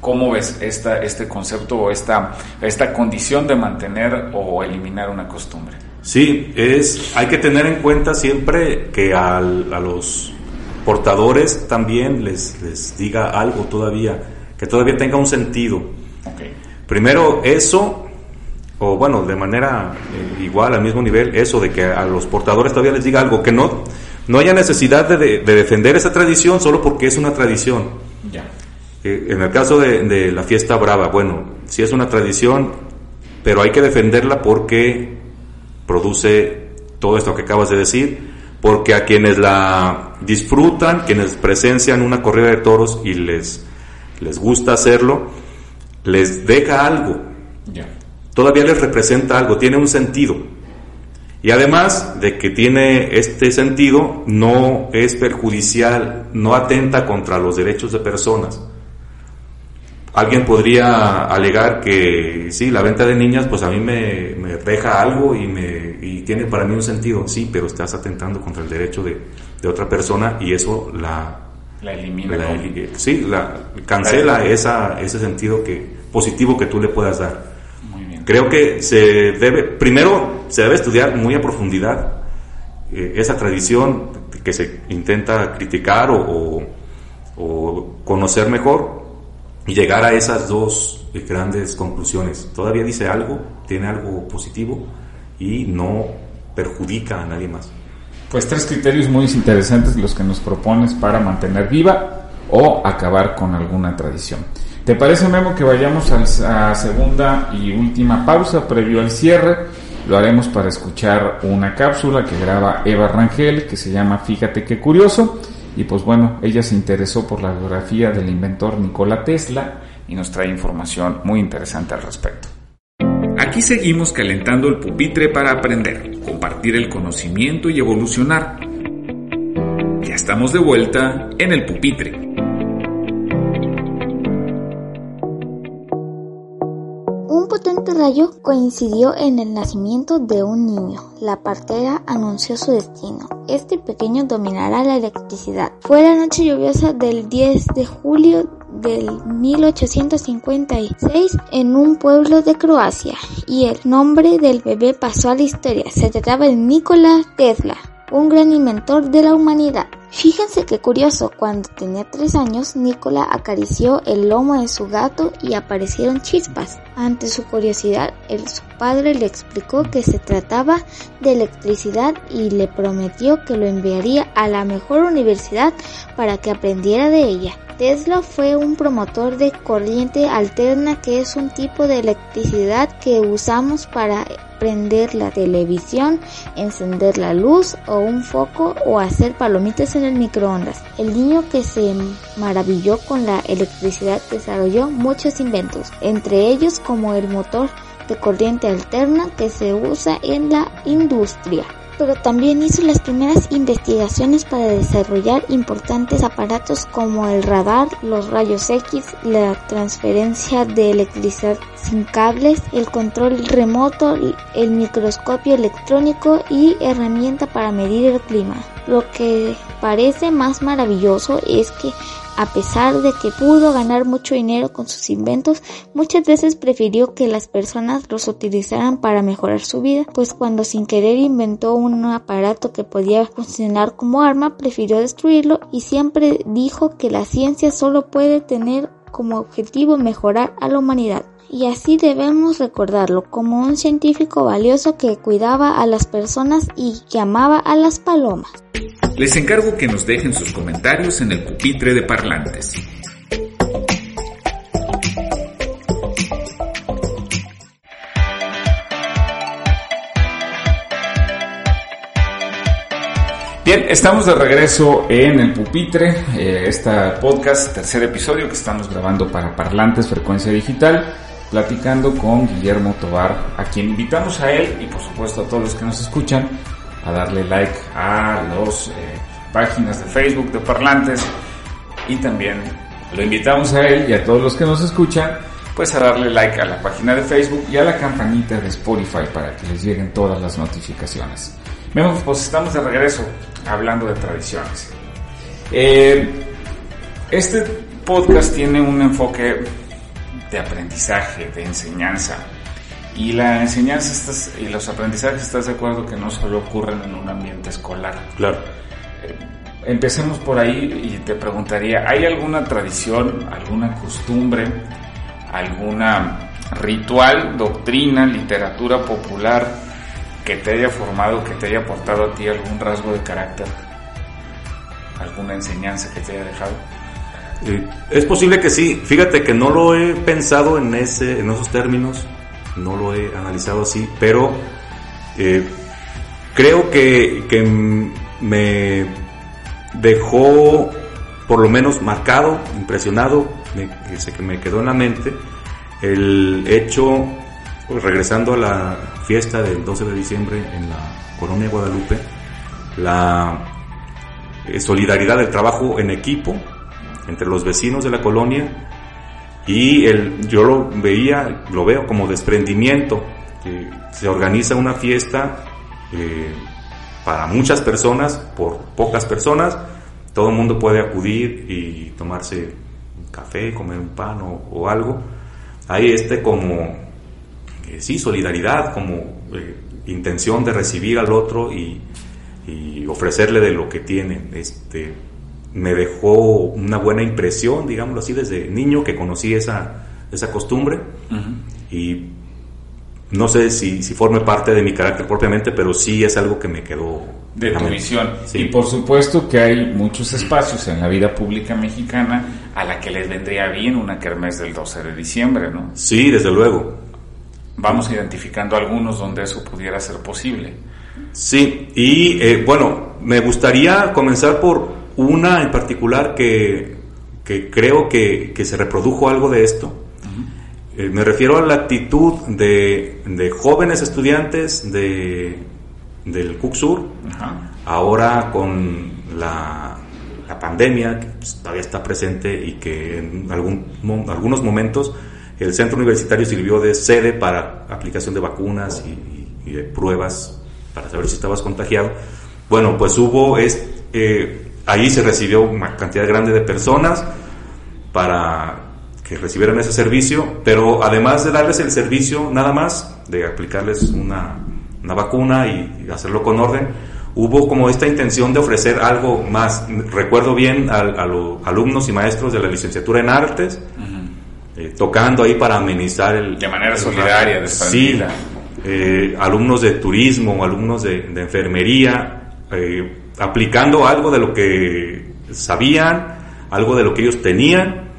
¿Cómo ves esta, este concepto o esta, esta condición de mantener o eliminar una costumbre? Sí, es, hay que tener en cuenta siempre que a los portadores también les, les diga algo todavía, que todavía tenga un sentido. Primero eso, o bueno, de manera eh, igual, al mismo nivel, eso de que a los portadores todavía les diga algo, que no, no haya necesidad de, de defender esa tradición solo porque es una tradición. Eh, en el caso de, la fiesta brava, bueno, sí es una tradición, pero hay que defenderla porque produce todo esto que acabas de decir, porque a quienes la disfrutan, quienes presencian una corrida de toros y les, les gusta hacerlo, les deja algo. Todavía les representa algo, tiene un sentido. Y además de que tiene este sentido, no es perjudicial, no atenta contra los derechos de personas. Alguien podría alegar que sí, la venta de niñas, pues a mí me, deja algo y, me, y tiene para mí un sentido. Sí, pero estás atentando contra el derecho de, otra persona y eso la, la elimina. sí, la, cancela esa, ese sentido que, positivo que tú le puedas dar. Muy bien. Creo que se debe, primero se debe estudiar muy a profundidad eh, esa tradición que se intenta criticar o, o conocer mejor y llegar a esas dos grandes conclusiones. Todavía dice algo, tiene algo positivo y no perjudica a nadie más. Pues tres criterios muy interesantes los que nos propones para mantener viva o acabar con alguna tradición. ¿Te parece, Memo, que vayamos a segunda y última pausa previo al cierre? Lo haremos para escuchar una cápsula que graba Eva Rangel que se llama Fíjate qué curioso. Y pues bueno, ella se interesó por la biografía del inventor Nikola Tesla y nos trae información muy interesante al respecto. Aquí seguimos calentando el pupitre para aprender, compartir el conocimiento y evolucionar. Ya estamos de vuelta en el pupitre. potente rayo coincidió en el nacimiento de un niño. La partera anunció su destino. Este pequeño dominará la electricidad. Fue la noche lluviosa del 10 de julio del 1856 en un pueblo de Croacia y el nombre del bebé pasó a la historia. Se trataba de Nikola Tesla, un gran inventor de la humanidad. Fíjense qué curioso, cuando tenía tres años, Nicola acarició el lomo de su gato y aparecieron chispas. Ante su curiosidad, su padre le explicó que se trataba de electricidad y le prometió que lo enviaría a la mejor universidad para que aprendiera de ella. Tesla fue un promotor de corriente alterna que es un tipo de electricidad que usamos para prender la televisión, encender la luz o un foco o hacer palomitas en el microondas. El niño que se maravilló con la electricidad desarrolló muchos inventos, entre ellos como el motor de corriente alterna que se usa en la industria pero también hizo las primeras investigaciones para desarrollar importantes aparatos como el radar, los rayos X, la transferencia de electricidad sin cables, el control remoto, el microscopio electrónico y herramienta para medir el clima. Lo que parece más maravilloso es que a pesar de que pudo ganar mucho dinero con sus inventos, muchas veces prefirió que las personas los utilizaran para mejorar su vida, pues cuando sin querer inventó un aparato que podía funcionar como arma, prefirió destruirlo y siempre dijo que la ciencia solo puede tener como objetivo mejorar a la humanidad. Y así debemos recordarlo como un científico valioso que cuidaba a las personas y que amaba a las palomas. Les encargo que nos dejen sus comentarios en el pupitre de parlantes. Bien, estamos de regreso en el pupitre, este podcast, tercer episodio que estamos grabando para Parlantes Frecuencia Digital, platicando con Guillermo Tobar, a quien invitamos a él y por supuesto a todos los que nos escuchan a darle like a las eh, páginas de Facebook de Parlantes y también lo invitamos a él y a todos los que nos escuchan pues a darle like a la página de Facebook y a la campanita de Spotify para que les lleguen todas las notificaciones. Vemos, pues estamos de regreso hablando de tradiciones. Eh, este podcast tiene un enfoque de aprendizaje, de enseñanza. Y la enseñanza y los aprendizajes, ¿estás de acuerdo que no solo ocurren en un ambiente escolar? Claro. Eh, empecemos por ahí y te preguntaría, ¿hay alguna tradición, alguna costumbre, alguna ritual, doctrina, literatura popular que te haya formado, que te haya aportado a ti algún rasgo de carácter? ¿Alguna enseñanza que te haya dejado? Eh, es posible que sí. Fíjate que no lo he pensado en, ese, en esos términos no lo he analizado así, pero eh, creo que, que, me dejó por lo menos marcado, impresionado, me, que me quedó en la mente el hecho, pues, regresando a la fiesta del 12 de diciembre en la colonia Guadalupe, la eh, solidaridad del trabajo en equipo entre los vecinos de la colonia y el, yo lo veía, lo veo como desprendimiento, se organiza una fiesta eh, para muchas personas, por pocas personas, todo el mundo puede acudir y tomarse un café, comer un pan o, algo. Hay este como, eh, sí, solidaridad, como eh, intención de recibir al otro y, y ofrecerle de lo que tiene. Este, me dejó una buena impresión, digámoslo así, desde niño que conocí esa, esa costumbre y no sé si, si forme parte de mi carácter propiamente, pero sí es algo que me quedó de tu visión. Sí. Y por supuesto que hay muchos espacios en la vida pública mexicana a la que les vendría bien una kermés del 12 de diciembre, ¿no? Sí, desde luego. Vamos identificando algunos donde eso pudiera ser posible. Sí, y eh, bueno, me gustaría comenzar por una en particular que, que creo que, que se reprodujo algo de esto. Eh, me refiero a la actitud de, de jóvenes estudiantes de, del CUCSUR, ahora con la, la pandemia que pues, todavía está presente y que en algún, mo- algunos momentos el centro universitario sirvió de sede para aplicación de vacunas y, y- y de pruebas para saber si estabas contagiado. Bueno, pues hubo, es, eh, ahí se recibió una cantidad grande de personas para que recibieran ese servicio, pero además de darles el servicio nada más, de aplicarles una, una vacuna y, y hacerlo con orden, hubo como esta intención de ofrecer algo más. Recuerdo bien a, los alumnos y maestros de la licenciatura en artes, eh, tocando ahí para amenizar el... De manera el- solidaria, Sí, desprendida. eh, alumnos de turismo, alumnos de, de enfermería, eh, aplicando algo de lo que sabían, algo de lo que ellos tenían,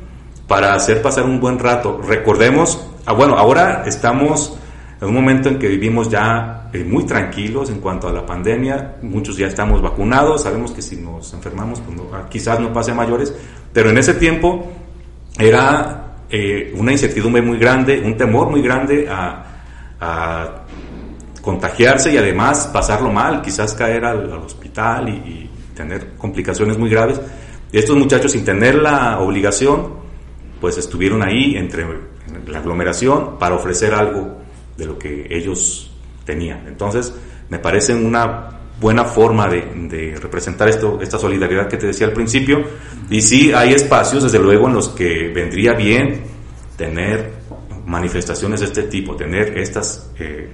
para hacer pasar un buen rato. Recordemos, ah, bueno, ahora estamos en un momento en que vivimos ya eh, muy tranquilos en cuanto a la pandemia, muchos ya estamos vacunados, sabemos que si nos enfermamos, pues ah, quizás no pase a mayores, pero en ese tiempo era eh, una incertidumbre muy grande, un temor muy grande a, a contagiarse y además pasarlo mal, quizás caer al, al hospital y, tener complicaciones muy graves. Estos muchachos sin tener la obligación, pues estuvieron ahí entre en la aglomeración para ofrecer algo de lo que ellos tenían. Entonces, me parece una buena forma de, de representar esto, esta solidaridad que te decía al principio. Y sí, hay espacios, desde luego, en los que vendría bien tener manifestaciones de este tipo, tener estas eh,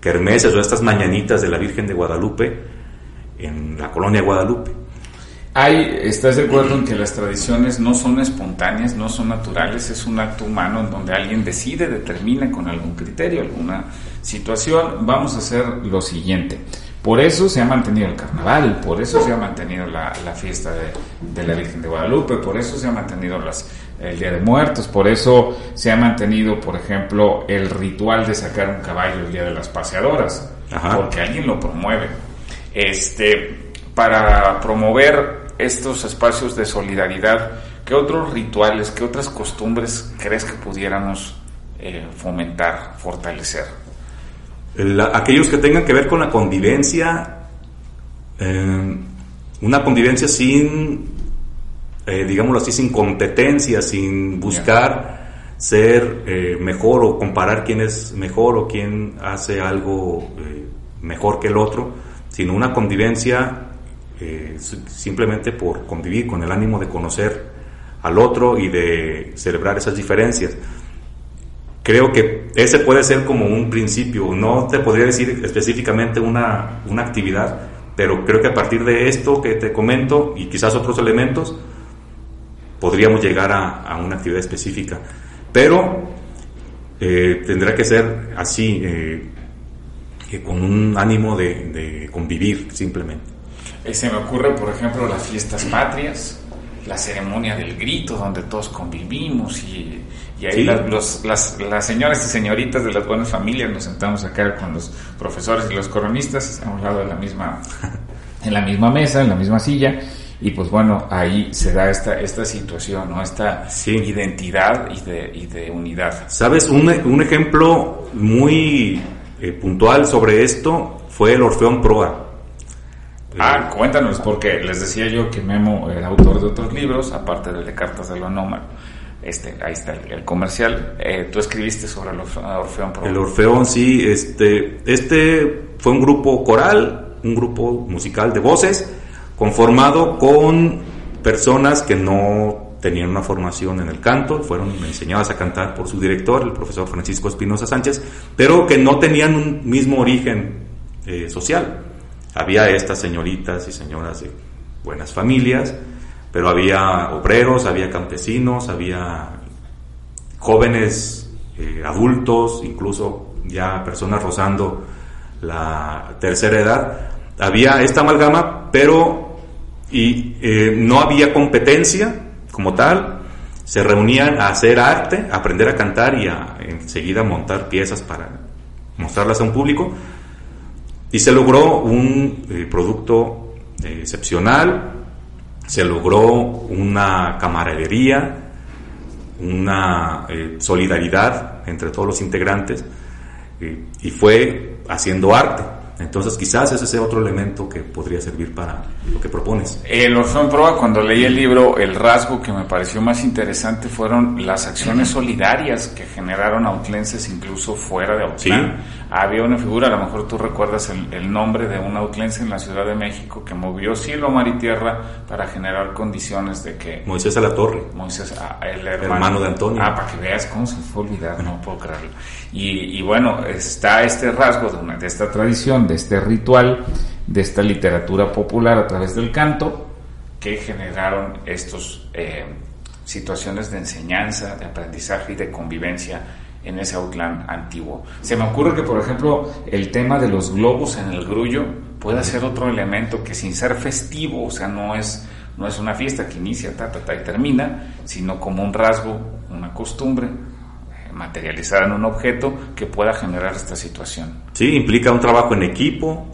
kermeses o estas mañanitas de la Virgen de Guadalupe en la colonia Guadalupe. Hay, ¿Estás de acuerdo en que las tradiciones no son espontáneas, no son naturales? Es un acto humano en donde alguien decide, determina con algún criterio, alguna situación. Vamos a hacer lo siguiente. Por eso se ha mantenido el carnaval, por eso se ha mantenido la, la fiesta de, de, la Virgen de Guadalupe, por eso se ha mantenido las, el Día de Muertos, por eso se ha mantenido, por ejemplo, el ritual de sacar un caballo el Día de las Paseadoras, Ajá. porque alguien lo promueve. Este, para promover estos espacios de solidaridad, ¿qué otros rituales, qué otras costumbres crees que pudiéramos eh, fomentar, fortalecer? La- aquellos que tengan que ver con la convivencia, eh, una convivencia sin, eh, digámoslo así, sin competencia, sin buscar ser eh, mejor o comparar quién es mejor o quién hace algo mejor que el otro, sino una convivencia eh, si- simplemente por convivir con el ánimo de conocer al otro y de celebrar esas diferencias. Creo que ese puede ser como un principio, no te podría decir específicamente una, una actividad, pero creo que a partir de esto que te comento y quizás otros elementos, podríamos llegar a, a una actividad específica. Pero eh, tendrá que ser así, eh, que con un ánimo de, de convivir simplemente. Eh, se me ocurre, por ejemplo, las fiestas patrias, la ceremonia del grito, donde todos convivimos y, y ahí Sí. las, los- las, las señoras y señoritas de las buenas familias nos sentamos acá con los profesores y los coronistas a un lado de la misma, en la misma mesa, en la misma silla. Y pues bueno, ahí se da esta, esta situación, ¿no? Esta Sí. identidad y de, y de unidad. ¿Sabes? Un, un ejemplo muy eh, puntual sobre esto fue el Orfeón Proa. Ah, cuéntanos, porque les decía yo que Memo era autor de otros libros, aparte del de Cartas del Anómalo. Este, ahí está el, el comercial. Eh, tú escribiste sobre el Orfe- Orfeón Pro. El Orfeón, sí, este, este fue un grupo coral, un grupo musical de voces, conformado con personas que no tenían una formación en el canto, fueron enseñadas a cantar por su director, el profesor Francisco Espinosa Sánchez, pero que no tenían un mismo origen eh, social. Había estas señoritas y señoras de buenas familias, pero había obreros, había campesinos, había jóvenes, eh, adultos, incluso ya personas rozando la tercera edad, había esta amalgama, pero y, eh, no había competencia como tal, se reunían a hacer arte, a aprender a cantar y a enseguida montar piezas para mostrarlas a un público, y se logró un eh, producto eh, excepcional, se logró una camaradería, una solidaridad entre todos los integrantes, y fue haciendo arte. Entonces quizás ese sea otro elemento que podría servir para lo que propones. El Orfeón Proa, cuando leí el libro, el rasgo que me pareció más interesante fueron las acciones solidarias que generaron autlenses incluso fuera de Autlán. Había una figura, a lo mejor tú recuerdas el, nombre de un autlense en la Ciudad de México que movió cielo, mar y tierra para generar condiciones de que... Moisés a la Torre. Moisés, ah, el hermano, de Antonio. Ah, para que veas cómo se fue olvidar, no puedo creerlo. Y, y bueno, está este rasgo de, una, de esta tradición de este ritual, de esta literatura popular a través del canto, que generaron estas eh, situaciones de enseñanza, de aprendizaje y de convivencia en ese Autlán antiguo. Se me ocurre que, por ejemplo, el tema de los globos en el grullo pueda ser otro elemento que sin ser festivo, o sea, no es, no es una fiesta que inicia ta, ta, ta, y termina, sino como un rasgo, una costumbre, materializar en un objeto que pueda generar esta situación. Sí, implica un trabajo en equipo,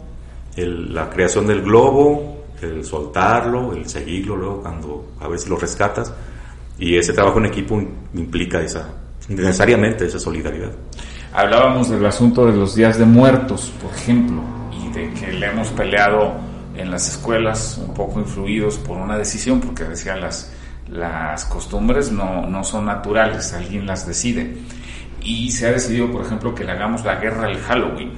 la creación del globo, el soltarlo, el seguirlo luego cuando a ver si lo rescatas. Y ese trabajo en equipo implica esa, necesariamente esa solidaridad. Hablábamos del asunto de los días de muertos, por ejemplo, y de que le hemos peleado en las escuelas un poco influidos por una decisión, porque decían las las costumbres no, no son naturales, alguien las decide. Y se ha decidido, por ejemplo, que le hagamos la guerra al Halloween.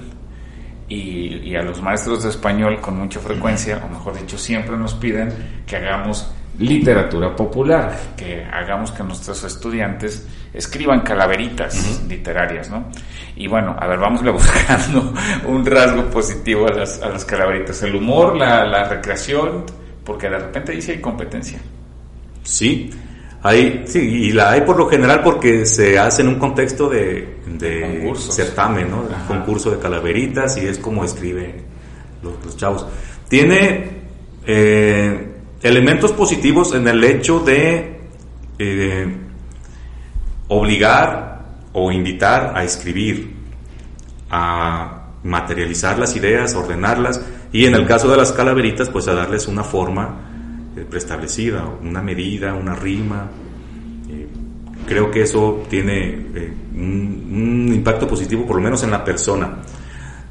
Y, y, a los maestros de español con mucha frecuencia, o mejor dicho, siempre nos piden que hagamos literatura popular, que hagamos que nuestros estudiantes escriban calaveritas literarias, ¿no? Y bueno, a ver, vamos buscando un rasgo positivo a las, a las calaveritas, el humor, la, la recreación, porque de repente dice hay competencia. Sí, hay, sí, y la hay por lo general porque se hace en un contexto de, certamen, ¿no? concurso de calaveritas y es como escribe los, chavos. Tiene eh, elementos positivos en el hecho de eh, obligar o invitar a escribir, a materializar las ideas, ordenarlas y en el caso de las calaveritas pues a darles una forma preestablecida, una medida, una rima. Eh, creo que eso tiene eh, un, impacto positivo, por lo menos en la persona.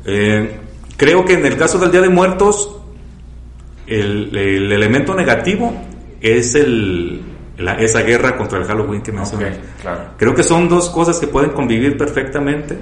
creo que en el caso del Día de Muertos, el, elemento negativo es el, esa guerra contra el Halloween que mencioné. Creo que son dos cosas que pueden convivir perfectamente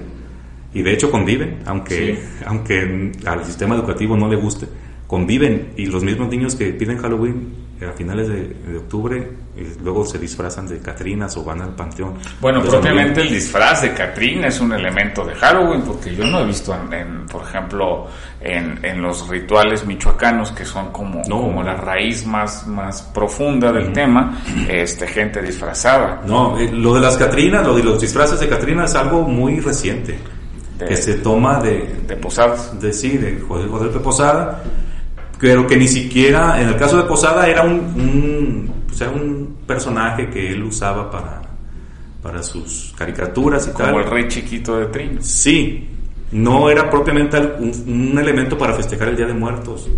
y de hecho conviven, aunque, aunque al sistema educativo no le guste conviven y los mismos niños que piden Halloween eh, a finales de, octubre eh, luego se disfrazan de Catrinas o van al panteón. Bueno, propiamente el disfraz de Catrina es un elemento de Halloween porque yo no he visto, en, por ejemplo, en, en, los rituales michoacanos que son como, como la raíz más, más profunda del tema, este, gente disfrazada. No, eh, lo de las Catrinas, lo de los disfraces de Catrina es algo muy reciente. que se toma de, de Posadas. De, sí, de Guadalupe Posada pero que ni siquiera, en el caso de Posada, era un, un personaje que él usaba para, para sus caricaturas y tal. Como el rey chiquito de Trin. Sí, no era propiamente un, elemento para festejar el Día de Muertos.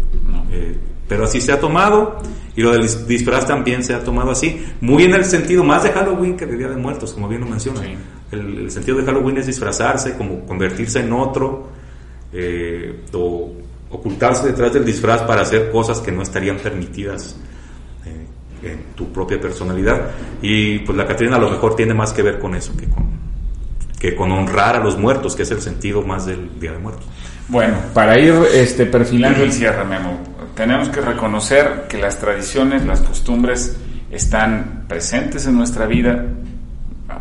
Eh, pero así se ha tomado y lo del disfraz también se ha tomado así. Muy en el sentido más de Halloween que de Día de Muertos, como bien lo menciona. El, sentido de Halloween es disfrazarse, como convertirse en otro. Eh, o ocultarse detrás del disfraz para hacer cosas que no estarían permitidas eh, en tu propia personalidad. Y pues la Catrina a lo mejor tiene más que ver con eso que con, que con honrar a los muertos, que es el sentido más del Día de Muertos. Bueno, para ir este, perfilando el cierre, Memo, tenemos que reconocer que las tradiciones, las costumbres están presentes en nuestra vida,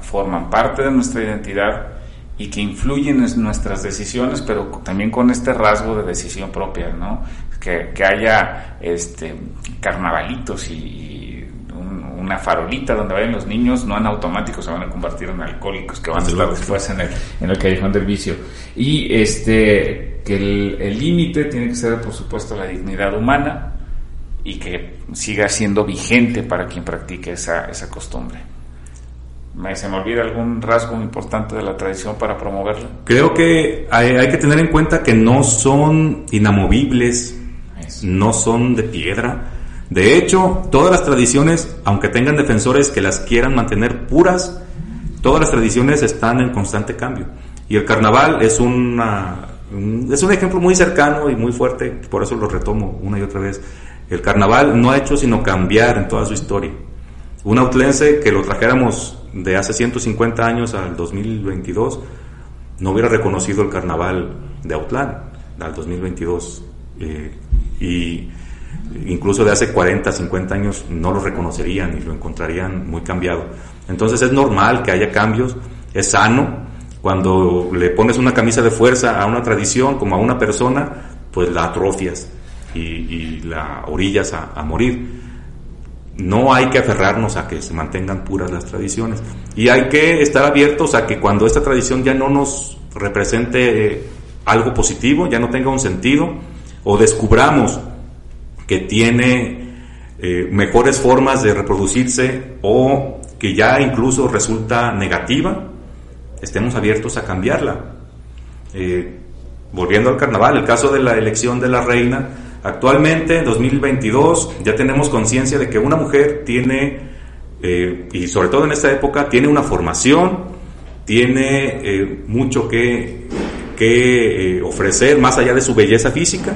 forman parte de nuestra identidad y que influyen en nuestras decisiones, pero también con este rasgo de decisión propia, ¿no? Que, haya este, carnavalitos y, una una farolita donde vayan los niños, no en automático se van a convertir en alcohólicos que van a estar después en el, en el callejón del vicio. Y este, que el límite tiene que ser, por supuesto, la dignidad humana y que siga siendo vigente para quien practique esa, esa costumbre. ¿Me, ¿Se me olvida algún rasgo importante de la tradición para promoverla? Creo que hay, hay que tener en cuenta que no son inamovibles, no son de piedra. De hecho, todas las tradiciones, aunque tengan defensores que las quieran mantener puras, todas las tradiciones están en constante cambio. Y el carnaval es, una, es un ejemplo muy cercano y muy fuerte, por eso lo retomo una y otra vez. El carnaval no ha hecho sino cambiar en toda su historia. Un autlense que lo trajéramos de hace 150 años al 2022 no hubiera reconocido el carnaval de Autlán al 2022 eh, y incluso de hace 40, 50 años no lo reconocerían y lo encontrarían muy cambiado. Entonces es normal que haya cambios, es sano. Cuando le pones una camisa de fuerza a una tradición como a una persona, pues la atrofias y, la orillas a, morir. No hay que aferrarnos a que se mantengan puras las tradiciones y hay que estar abiertos a que cuando esta tradición ya no nos represente eh, algo positivo, ya no tenga un sentido, o descubramos que tiene eh, mejores formas de reproducirse o que ya incluso resulta negativa, estemos abiertos a cambiarla. Eh, volviendo al carnaval, el caso de la elección de la reina, actualmente en 2022 ya tenemos conciencia de que una mujer tiene, eh, y sobre todo en esta época, tiene una formación, tiene mucho que que eh, ofrecer más allá de su belleza física.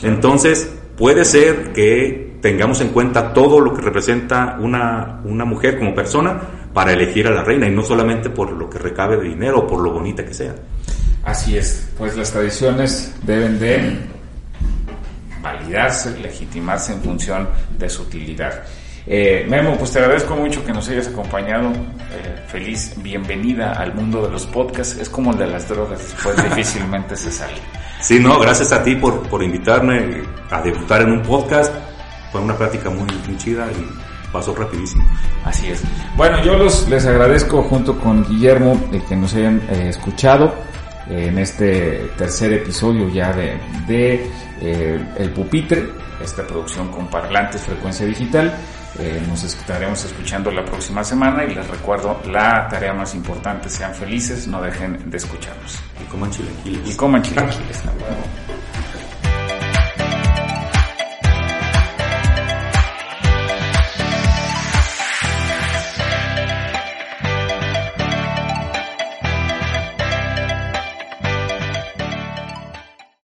Entonces, puede ser que tengamos en cuenta todo lo que representa una, una mujer como persona para elegir a la reina y no solamente por lo que recabe de dinero o por lo bonita que sea. Así es, pues las tradiciones deben de validarse, legitimarse en función de su utilidad. Eh, Memo, pues te agradezco mucho que nos hayas acompañado. Eh, feliz bienvenida al mundo de los podcasts. Es como el de las drogas, después difícilmente se sale. Sí, no, gracias a ti por, por invitarme a debutar en un podcast. Fue una práctica muy, chida y pasó rapidísimo. Así es. Bueno, yo los, les agradezco junto con Guillermo el que nos hayan eh, escuchado en este tercer episodio ya de, de El Pupitre, esta producción con parlantes frecuencia digital. Eh, nos estaremos escuchando la próxima semana y les recuerdo la tarea más importante, sean felices, no dejen de escucharnos. Y coman chilaquiles. Y coman chilaquiles.